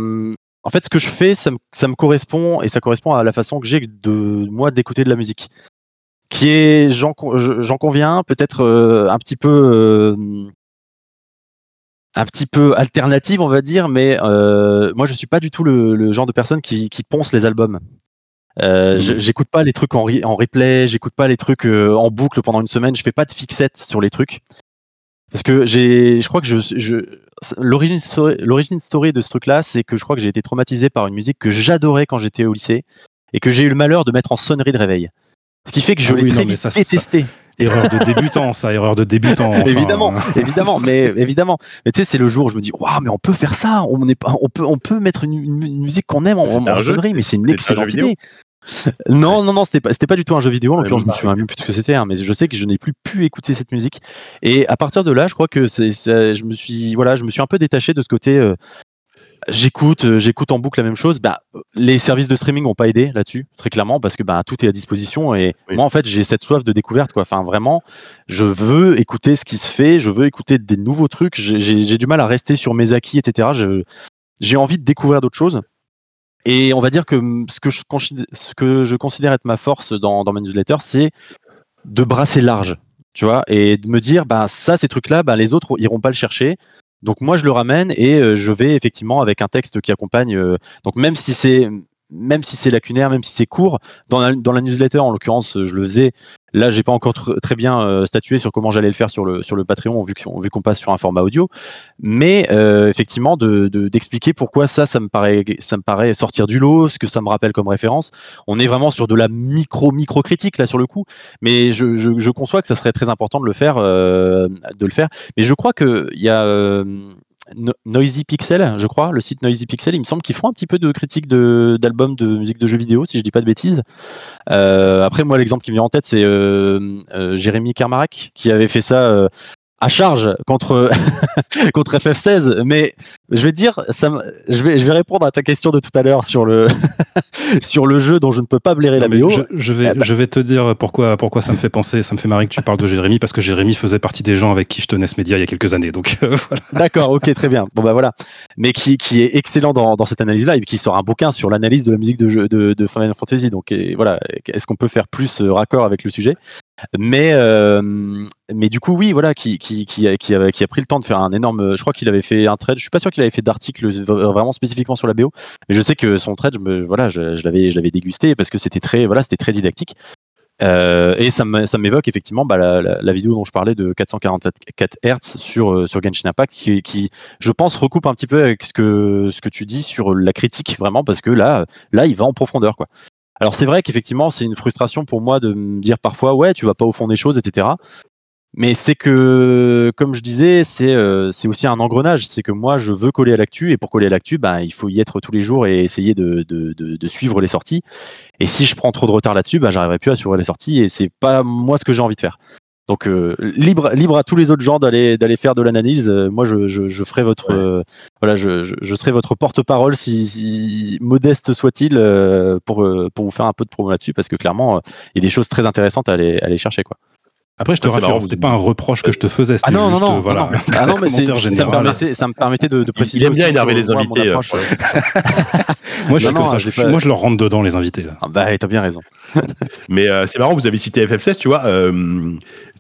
En fait, ce que je fais, ça me, correspond et ça correspond à la façon que j'ai de moi d'écouter de la musique, qui est, j'en conviens, peut-être euh, un petit peu euh, un petit peu alternative, on va dire, mais euh, moi je suis pas du tout le, genre de personne qui, ponce les albums. Euh, mmh. J'écoute pas les trucs en, en replay, j'écoute pas les trucs euh, en boucle pendant une semaine, je fais pas de fixette sur les trucs. Parce que j'ai, je crois que je, je l'origine story, de ce truc-là, c'est que je crois que j'ai été traumatisé par une musique que j'adorais quand j'étais au lycée et que j'ai eu le malheur de mettre en sonnerie de réveil. Ce qui fait que je ah l'ai très vite détesté. Erreur de débutant, ça, erreur de débutant. évidemment, évidemment, mais évidemment. Mais tu sais, c'est le jour où je me dis, waouh, mais on peut faire ça. On est on peut, on peut mettre une, musique qu'on aime en, en sonnerie, mais c'est une excellente idée. non, non, non, c'était pas, c'était pas du tout un jeu vidéo. En l'occurrence, je me souviens même plus de ce que c'était, hein, mais je sais que je n'ai plus pu écouter cette musique. Et à partir de là, je crois que c'est, je me suis, voilà, je me suis un peu détaché de ce côté euh, J'écoute, euh, j'écoute en boucle la même chose. Bah, les services de streaming n'ont pas aidé là-dessus, très clairement, parce que bah, tout est à disposition. Et moi, en fait, j'ai cette soif de découverte. Quoi. Enfin, vraiment, je veux écouter ce qui se fait, je veux écouter des nouveaux trucs. J'ai du mal à rester sur mes acquis, etc. J'ai envie de découvrir d'autres choses. Et on va dire que ce que je, ce que je considère être ma force dans, dans ma newsletter, c'est de brasser large, tu vois, et de me dire, bah, ça, ces trucs-là, bah, les autres iront pas le chercher. Donc moi je le ramène et euh, je vais effectivement avec un texte qui accompagne. Euh, donc même si c'est même si c'est lacunaire, même si c'est court, dans la, dans la newsletter en l'occurrence, je le faisais. Là, j'ai pas encore très bien euh, statué sur comment j'allais le faire sur le sur le Patreon, vu qu'on passe sur un format audio. Mais effectivement, de d'expliquer pourquoi ça, ça me paraît ça me paraît sortir du lot, ce que ça me rappelle comme référence. On est vraiment sur de la micro micro critique là sur le coup, mais je, je, conçois que ça serait très important de le faire de le faire. Mais je crois que il y a Noisy Pixel, je crois, le site Noisy Pixel, il me semble qu'ils font un petit peu de critique d'albums de, musique de jeux vidéo, si je dis pas de bêtises. Euh, après, moi, l'exemple qui me vient en tête, c'est euh, euh, Jérémy Kermarak, qui avait fait ça à charge contre contre FF16 mais je vais te dire ça je vais je vais répondre à ta question de tout à l'heure sur le sur le jeu dont je ne peux pas blairer la BO je, vais eh ben. je vais te dire pourquoi pourquoi ça me fait penser ça me fait marrer que tu parles de Jérémy parce que Jérémy faisait partie des gens avec qui je tenais ce média il y a quelques années. Donc euh, voilà. d'accord ok très bien. Bon bah voilà. Mais qui, qui est excellent dans, dans cette analyse là et qui sort un bouquin sur l'analyse de la musique de, jeu, de, de Final Fantasy. Donc voilà. Est-ce qu'on peut faire plus euh, raccord avec le sujet? Mais, euh, mais du coup, oui, voilà, qui, qui, qui, a, qui, a, pris le temps de faire un énorme. Je crois qu'il avait fait un trade. Je suis pas sûr qu'il avait fait d'article vraiment spécifiquement sur la BO, mais je sais que son trade, je voilà, je, l'avais, je l'avais dégusté parce que c'était très, voilà, c'était très didactique. Euh, et ça m'évoque effectivement bah, la, vidéo dont je parlais de 444 Hz sur, euh, sur Genshin Impact, qui, qui, je pense, recoupe un petit peu avec ce que, ce que tu dis sur la critique, vraiment, parce que là, là il va en profondeur. Quoi. Alors c'est vrai qu'effectivement, c'est une frustration pour moi de me dire parfois, ouais, tu vas pas au fond des choses, etc. Mais c'est que, comme je disais, c'est euh, aussi un engrenage. C'est que moi, je veux coller à l'actu, et pour coller à l'actu, bah, il faut y être tous les jours et essayer de, suivre les sorties. Et si je prends trop de retard là-dessus, bah, j'arriverai plus à suivre les sorties, et c'est pas moi ce que j'ai envie de faire. Donc libre, libre à tous les autres gens d'aller d'aller faire de l'analyse. moi, je, je, ferai votre voilà, je, je, serai votre porte-parole si, modeste soit-il pour pour vous faire un peu de promo là-dessus parce que clairement il y a des choses très intéressantes à aller, à aller chercher quoi. Après, je te rassure, c'était pas un reproche que je te faisais. Ah non, non, non, voilà, Ah non, mais ça me, permettait, ça me permettait de, de préciser. Il aime bien énerver les invités. Euh. moi, je suis comme ça. Je, moi, je leur rentre dedans, les invités. Là. Ah bah, t'as bien raison. mais euh, c'est marrant, vous avez cité FF16, tu vois. Euh,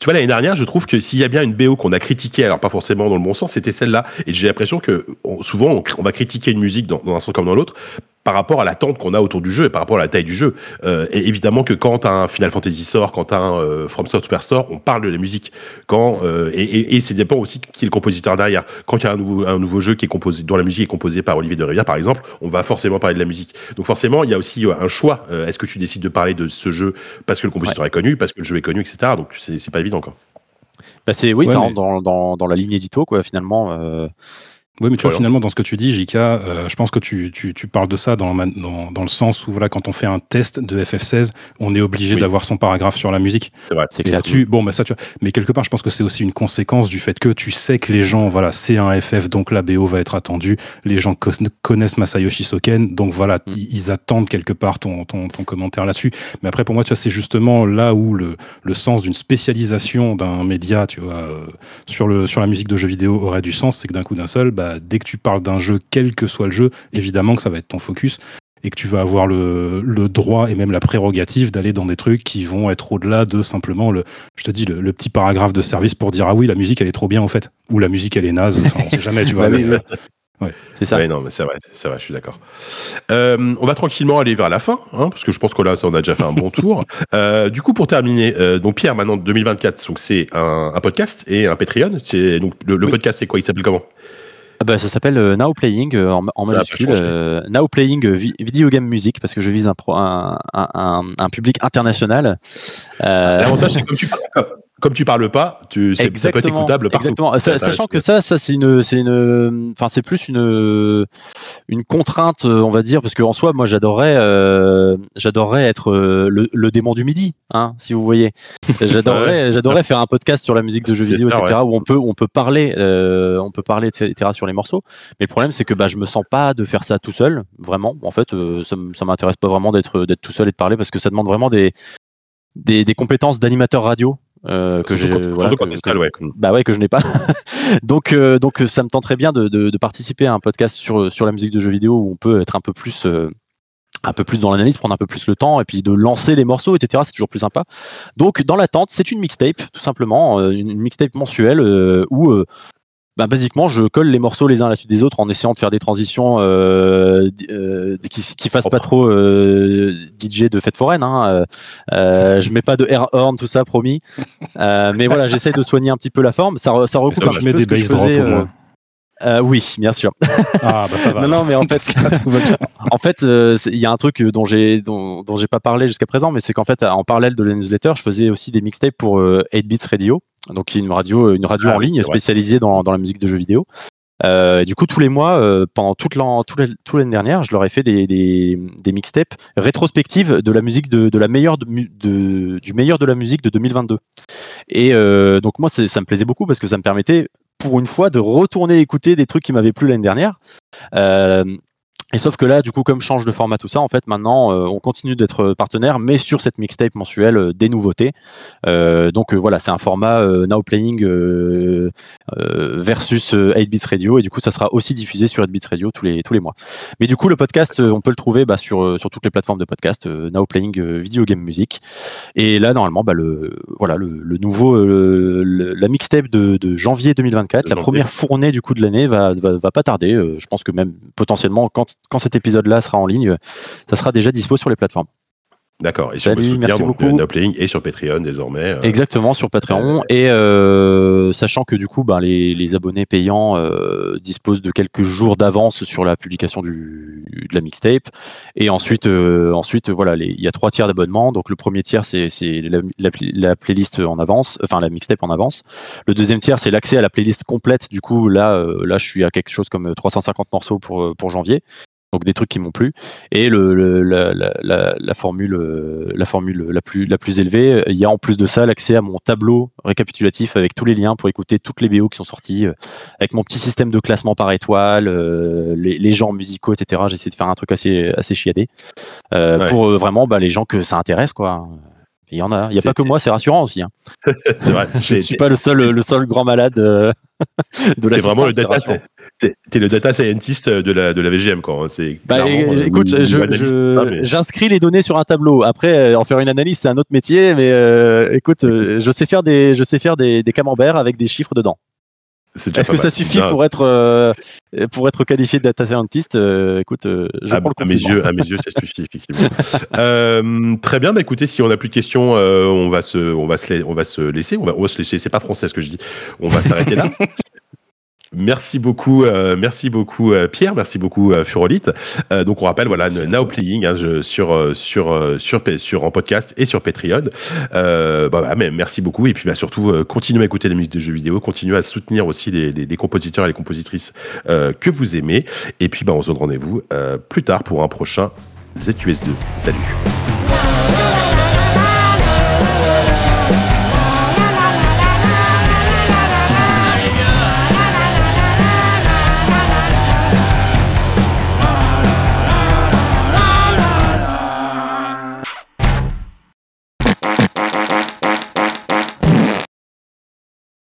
tu vois, l'année dernière, je trouve que s'il y a bien une BO qu'on a critiquée, alors pas forcément dans le bon sens, c'était celle-là. Et j'ai l'impression que souvent, on, va critiquer une musique dans, un sens comme dans l'autre par rapport à l'attente qu'on a autour du jeu et par rapport à la taille du jeu. Euh, et évidemment que quand un Final Fantasy sort, quand un euh, From Software sort, on parle de la musique. Quand et, et, et c'est dépend aussi qui est le compositeur derrière. Quand il y a un nouveau, un nouveau jeu qui est composé, dont la musique est composée par Olivier de Rivière, par exemple, on va forcément parler de la musique. Donc forcément, il y a aussi un choix. Est-ce que tu décides de parler de ce jeu parce que le compositeur est connu, parce que le jeu est connu, etc. Donc c'est pas évident quoi. Bah c'est oui, ça rentre dans, dans, dans, la ligne édito quoi. Finalement. Oui, mais tu vois, finalement, dans ce que tu dis, Jika, euh, je pense que tu, tu, tu parles de ça dans, dans, dans, le sens où, voilà, quand on fait un test de FF16, on est obligé d'avoir son paragraphe sur la musique. C'est vrai. C'est là-dessus, bon, mais ça, tu vois. Mais quelque part, je pense que c'est aussi une conséquence du fait que tu sais que les gens, voilà, c'est un FF, donc la BO va être attendue. Les gens connaissent Masayoshi Soken, donc voilà, mm. ils attendent quelque part ton, ton, ton commentaire là-dessus. Mais après, pour moi, tu vois, c'est justement là où le, le sens d'une spécialisation d'un média, tu vois, euh, sur, le, sur la musique de jeux vidéo aurait du sens, c'est que d'un coup d'un seul, bah, dès que tu parles d'un jeu, quel que soit le jeu, évidemment que ça va être ton focus et que tu vas avoir le, droit et même la prérogative d'aller dans des trucs qui vont être au-delà de simplement le, je te dis, le, petit paragraphe de service pour dire ah oui, la musique elle est trop bien en fait, ou la musique elle est naze, enfin, on sait jamais, tu vois. Euh, c'est ça. non, mais c'est vrai, c'est vrai, je suis d'accord. Euh, on va tranquillement aller vers la fin, hein, parce que je pense que là, ça, on a déjà fait un bon tour. Euh, du coup, pour terminer, donc Pierre, maintenant 2024, donc c'est un, podcast et un Patreon. Donc le podcast, c'est quoi? Il s'appelle comment? Ah bah, ça s'appelle euh, Now Playing euh, en, majuscule. Euh, Now Playing Video Game Music parce que je vise un, un, un, un public international. L'avantage, c'est comme tu parles comme tu parles pas, tu, ça peut être écoutable partout. Exactement. sachant que ça, ça c'est une, c'est une, enfin c'est plus une, une contrainte, on va dire, parce qu'en soi, moi, j'adorerais, euh, j'adorerais être euh, le, démon du midi, hein, si vous voyez. J'adorerais, j'adorerais faire un podcast sur la musique de jeux vidéo, etc., où on peut, on peut parler, euh, on peut parler, etc., sur les morceaux. Mais le problème, c'est que bah, je me sens pas de faire ça tout seul, vraiment. En fait, ça, ça m'intéresse pas vraiment d'être, d'être tout seul et de parler parce que ça demande vraiment des, des, des compétences d'animateur radio euh, que j'ai voilà, bah ouais que je n'ai pas donc euh, donc ça me tenterait bien de, de, de, participer à un podcast sur sur la musique de jeux vidéo où on peut être un peu plus euh, un peu plus dans l'analyse, prendre un peu plus le temps et puis de lancer les morceaux, etc. C'est toujours plus sympa. Donc dans l'attente, c'est une mixtape tout simplement, une, mixtape mensuelle où bah, basiquement, je colle les morceaux les uns à la suite des autres en essayant de faire des transitions euh, euh, qui, qui fassent pas trop euh, DJ de fête foraine. Hein. Euh, je mets pas de air horn, tout ça, promis. mais voilà, j'essaie de soigner un petit peu la forme. Ça, ça recoupe un peu mets des bass drops euh, oui, bien sûr. Ah, bah ça va. non, non, mais en fait, en fait, il y a un truc dont j'ai dont, dont j'ai pas parlé jusqu'à présent, mais c'est qu'en fait, en parallèle de la newsletter, je faisais aussi des mixtapes pour 8 Bits Radio, donc une radio, une radio ah en ligne spécialisée dans, dans, la musique de jeux vidéo. Euh, du coup, tous les mois, euh, pendant toute l'année dernière, je leur ai fait des, des, des mixtapes rétrospectives de la musique de, de la meilleure de, de, du meilleur de la musique de 2022. Et euh, donc moi, ça me plaisait beaucoup parce que ça me permettait, pour une fois, de retourner écouter des trucs qui m'avaient plu l'année dernière. Euh, et sauf que là, du coup, comme change de format tout ça, en fait, maintenant, euh, on continue d'être partenaire, mais sur cette mixtape mensuelle, euh, des nouveautés. Euh, donc voilà, c'est un format Now Playing versus 8-Bits Radio, et du coup, ça sera aussi diffusé sur 8-Bits Radio tous les, tous les mois. Mais du coup, le podcast, on peut le trouver bah, sur, sur toutes les plateformes de podcast, Now Playing Video Game Music. Et là, normalement, bah, le, voilà, le, nouveau, la mixtape de, de janvier 2024, la première fournée du coup de l'année, va, va, va, pas tarder. je pense que même potentiellement, quand quand cet épisode-là sera en ligne, ça sera déjà dispo sur les plateformes. D'accord. Et sur Salut, merci beaucoup. Playing et sur Patreon désormais. Euh, Exactement, sur Patreon. et euh, sachant que du coup, ben, les, abonnés payants euh, disposent de quelques jours d'avance sur la publication du, de la mixtape. Et ensuite, ensuite voilà, il y a trois tiers d'abonnement. Donc le premier tiers, c'est la, playlist en avance, enfin la mixtape en avance. Le deuxième tiers, c'est l'accès à la playlist complète. Du coup, là, là, je suis à quelque chose comme 350 morceaux pour, pour janvier. Donc des trucs qui m'ont plu. Et le, la, formule, la formule la plus, la plus élevée, il y a en plus de ça l'accès à mon tableau récapitulatif avec tous les liens pour écouter toutes les BO qui sont sorties, euh, avec mon petit système de classement par étoile, euh, les, genres musicaux, etc. J'essaie de faire un truc assez, assez chiadé euh, pour vraiment bah, les gens que ça intéresse, quoi. Il y en a. Il n'y a pas que moi, c'est rassurant aussi. Hein. c'est vrai. Je ne suis pas le seul, le seul grand malade de la. C'est vraiment le data. T'es le data scientist de la, de la VGM, quoi. Hein. Bah, écoute, j'inscris les données sur un tableau. Après, euh, en faire une analyse, c'est un autre métier, mais euh, écoute, euh, je sais faire des, je sais faire des, des camemberts avec des chiffres dedans. Est-ce que ça suffit pour être pour être qualifié de data scientist Écoute, je à, prends le à mes yeux, à mes yeux, ça suffit effectivement. très bien. Bah écoutez, si on n'a plus de questions, on va se, on va se, on va se laisser. On va, on va se laisser. C'est pas français ce que je dis. On va s'arrêter là. Merci beaucoup, euh, merci beaucoup euh, Pierre, merci beaucoup euh, Furolite. Donc on rappelle voilà Now Playing hein, je, sur sur sur sur en podcast et sur Patreon. bah, bah, mais merci beaucoup et puis bah, surtout continuez à écouter la musique de jeux vidéo, continuez à soutenir aussi les, les, les compositeurs et les compositrices que vous aimez et puis bah on se donne rendez-vous plus tard pour un prochain ZUS2. Salut.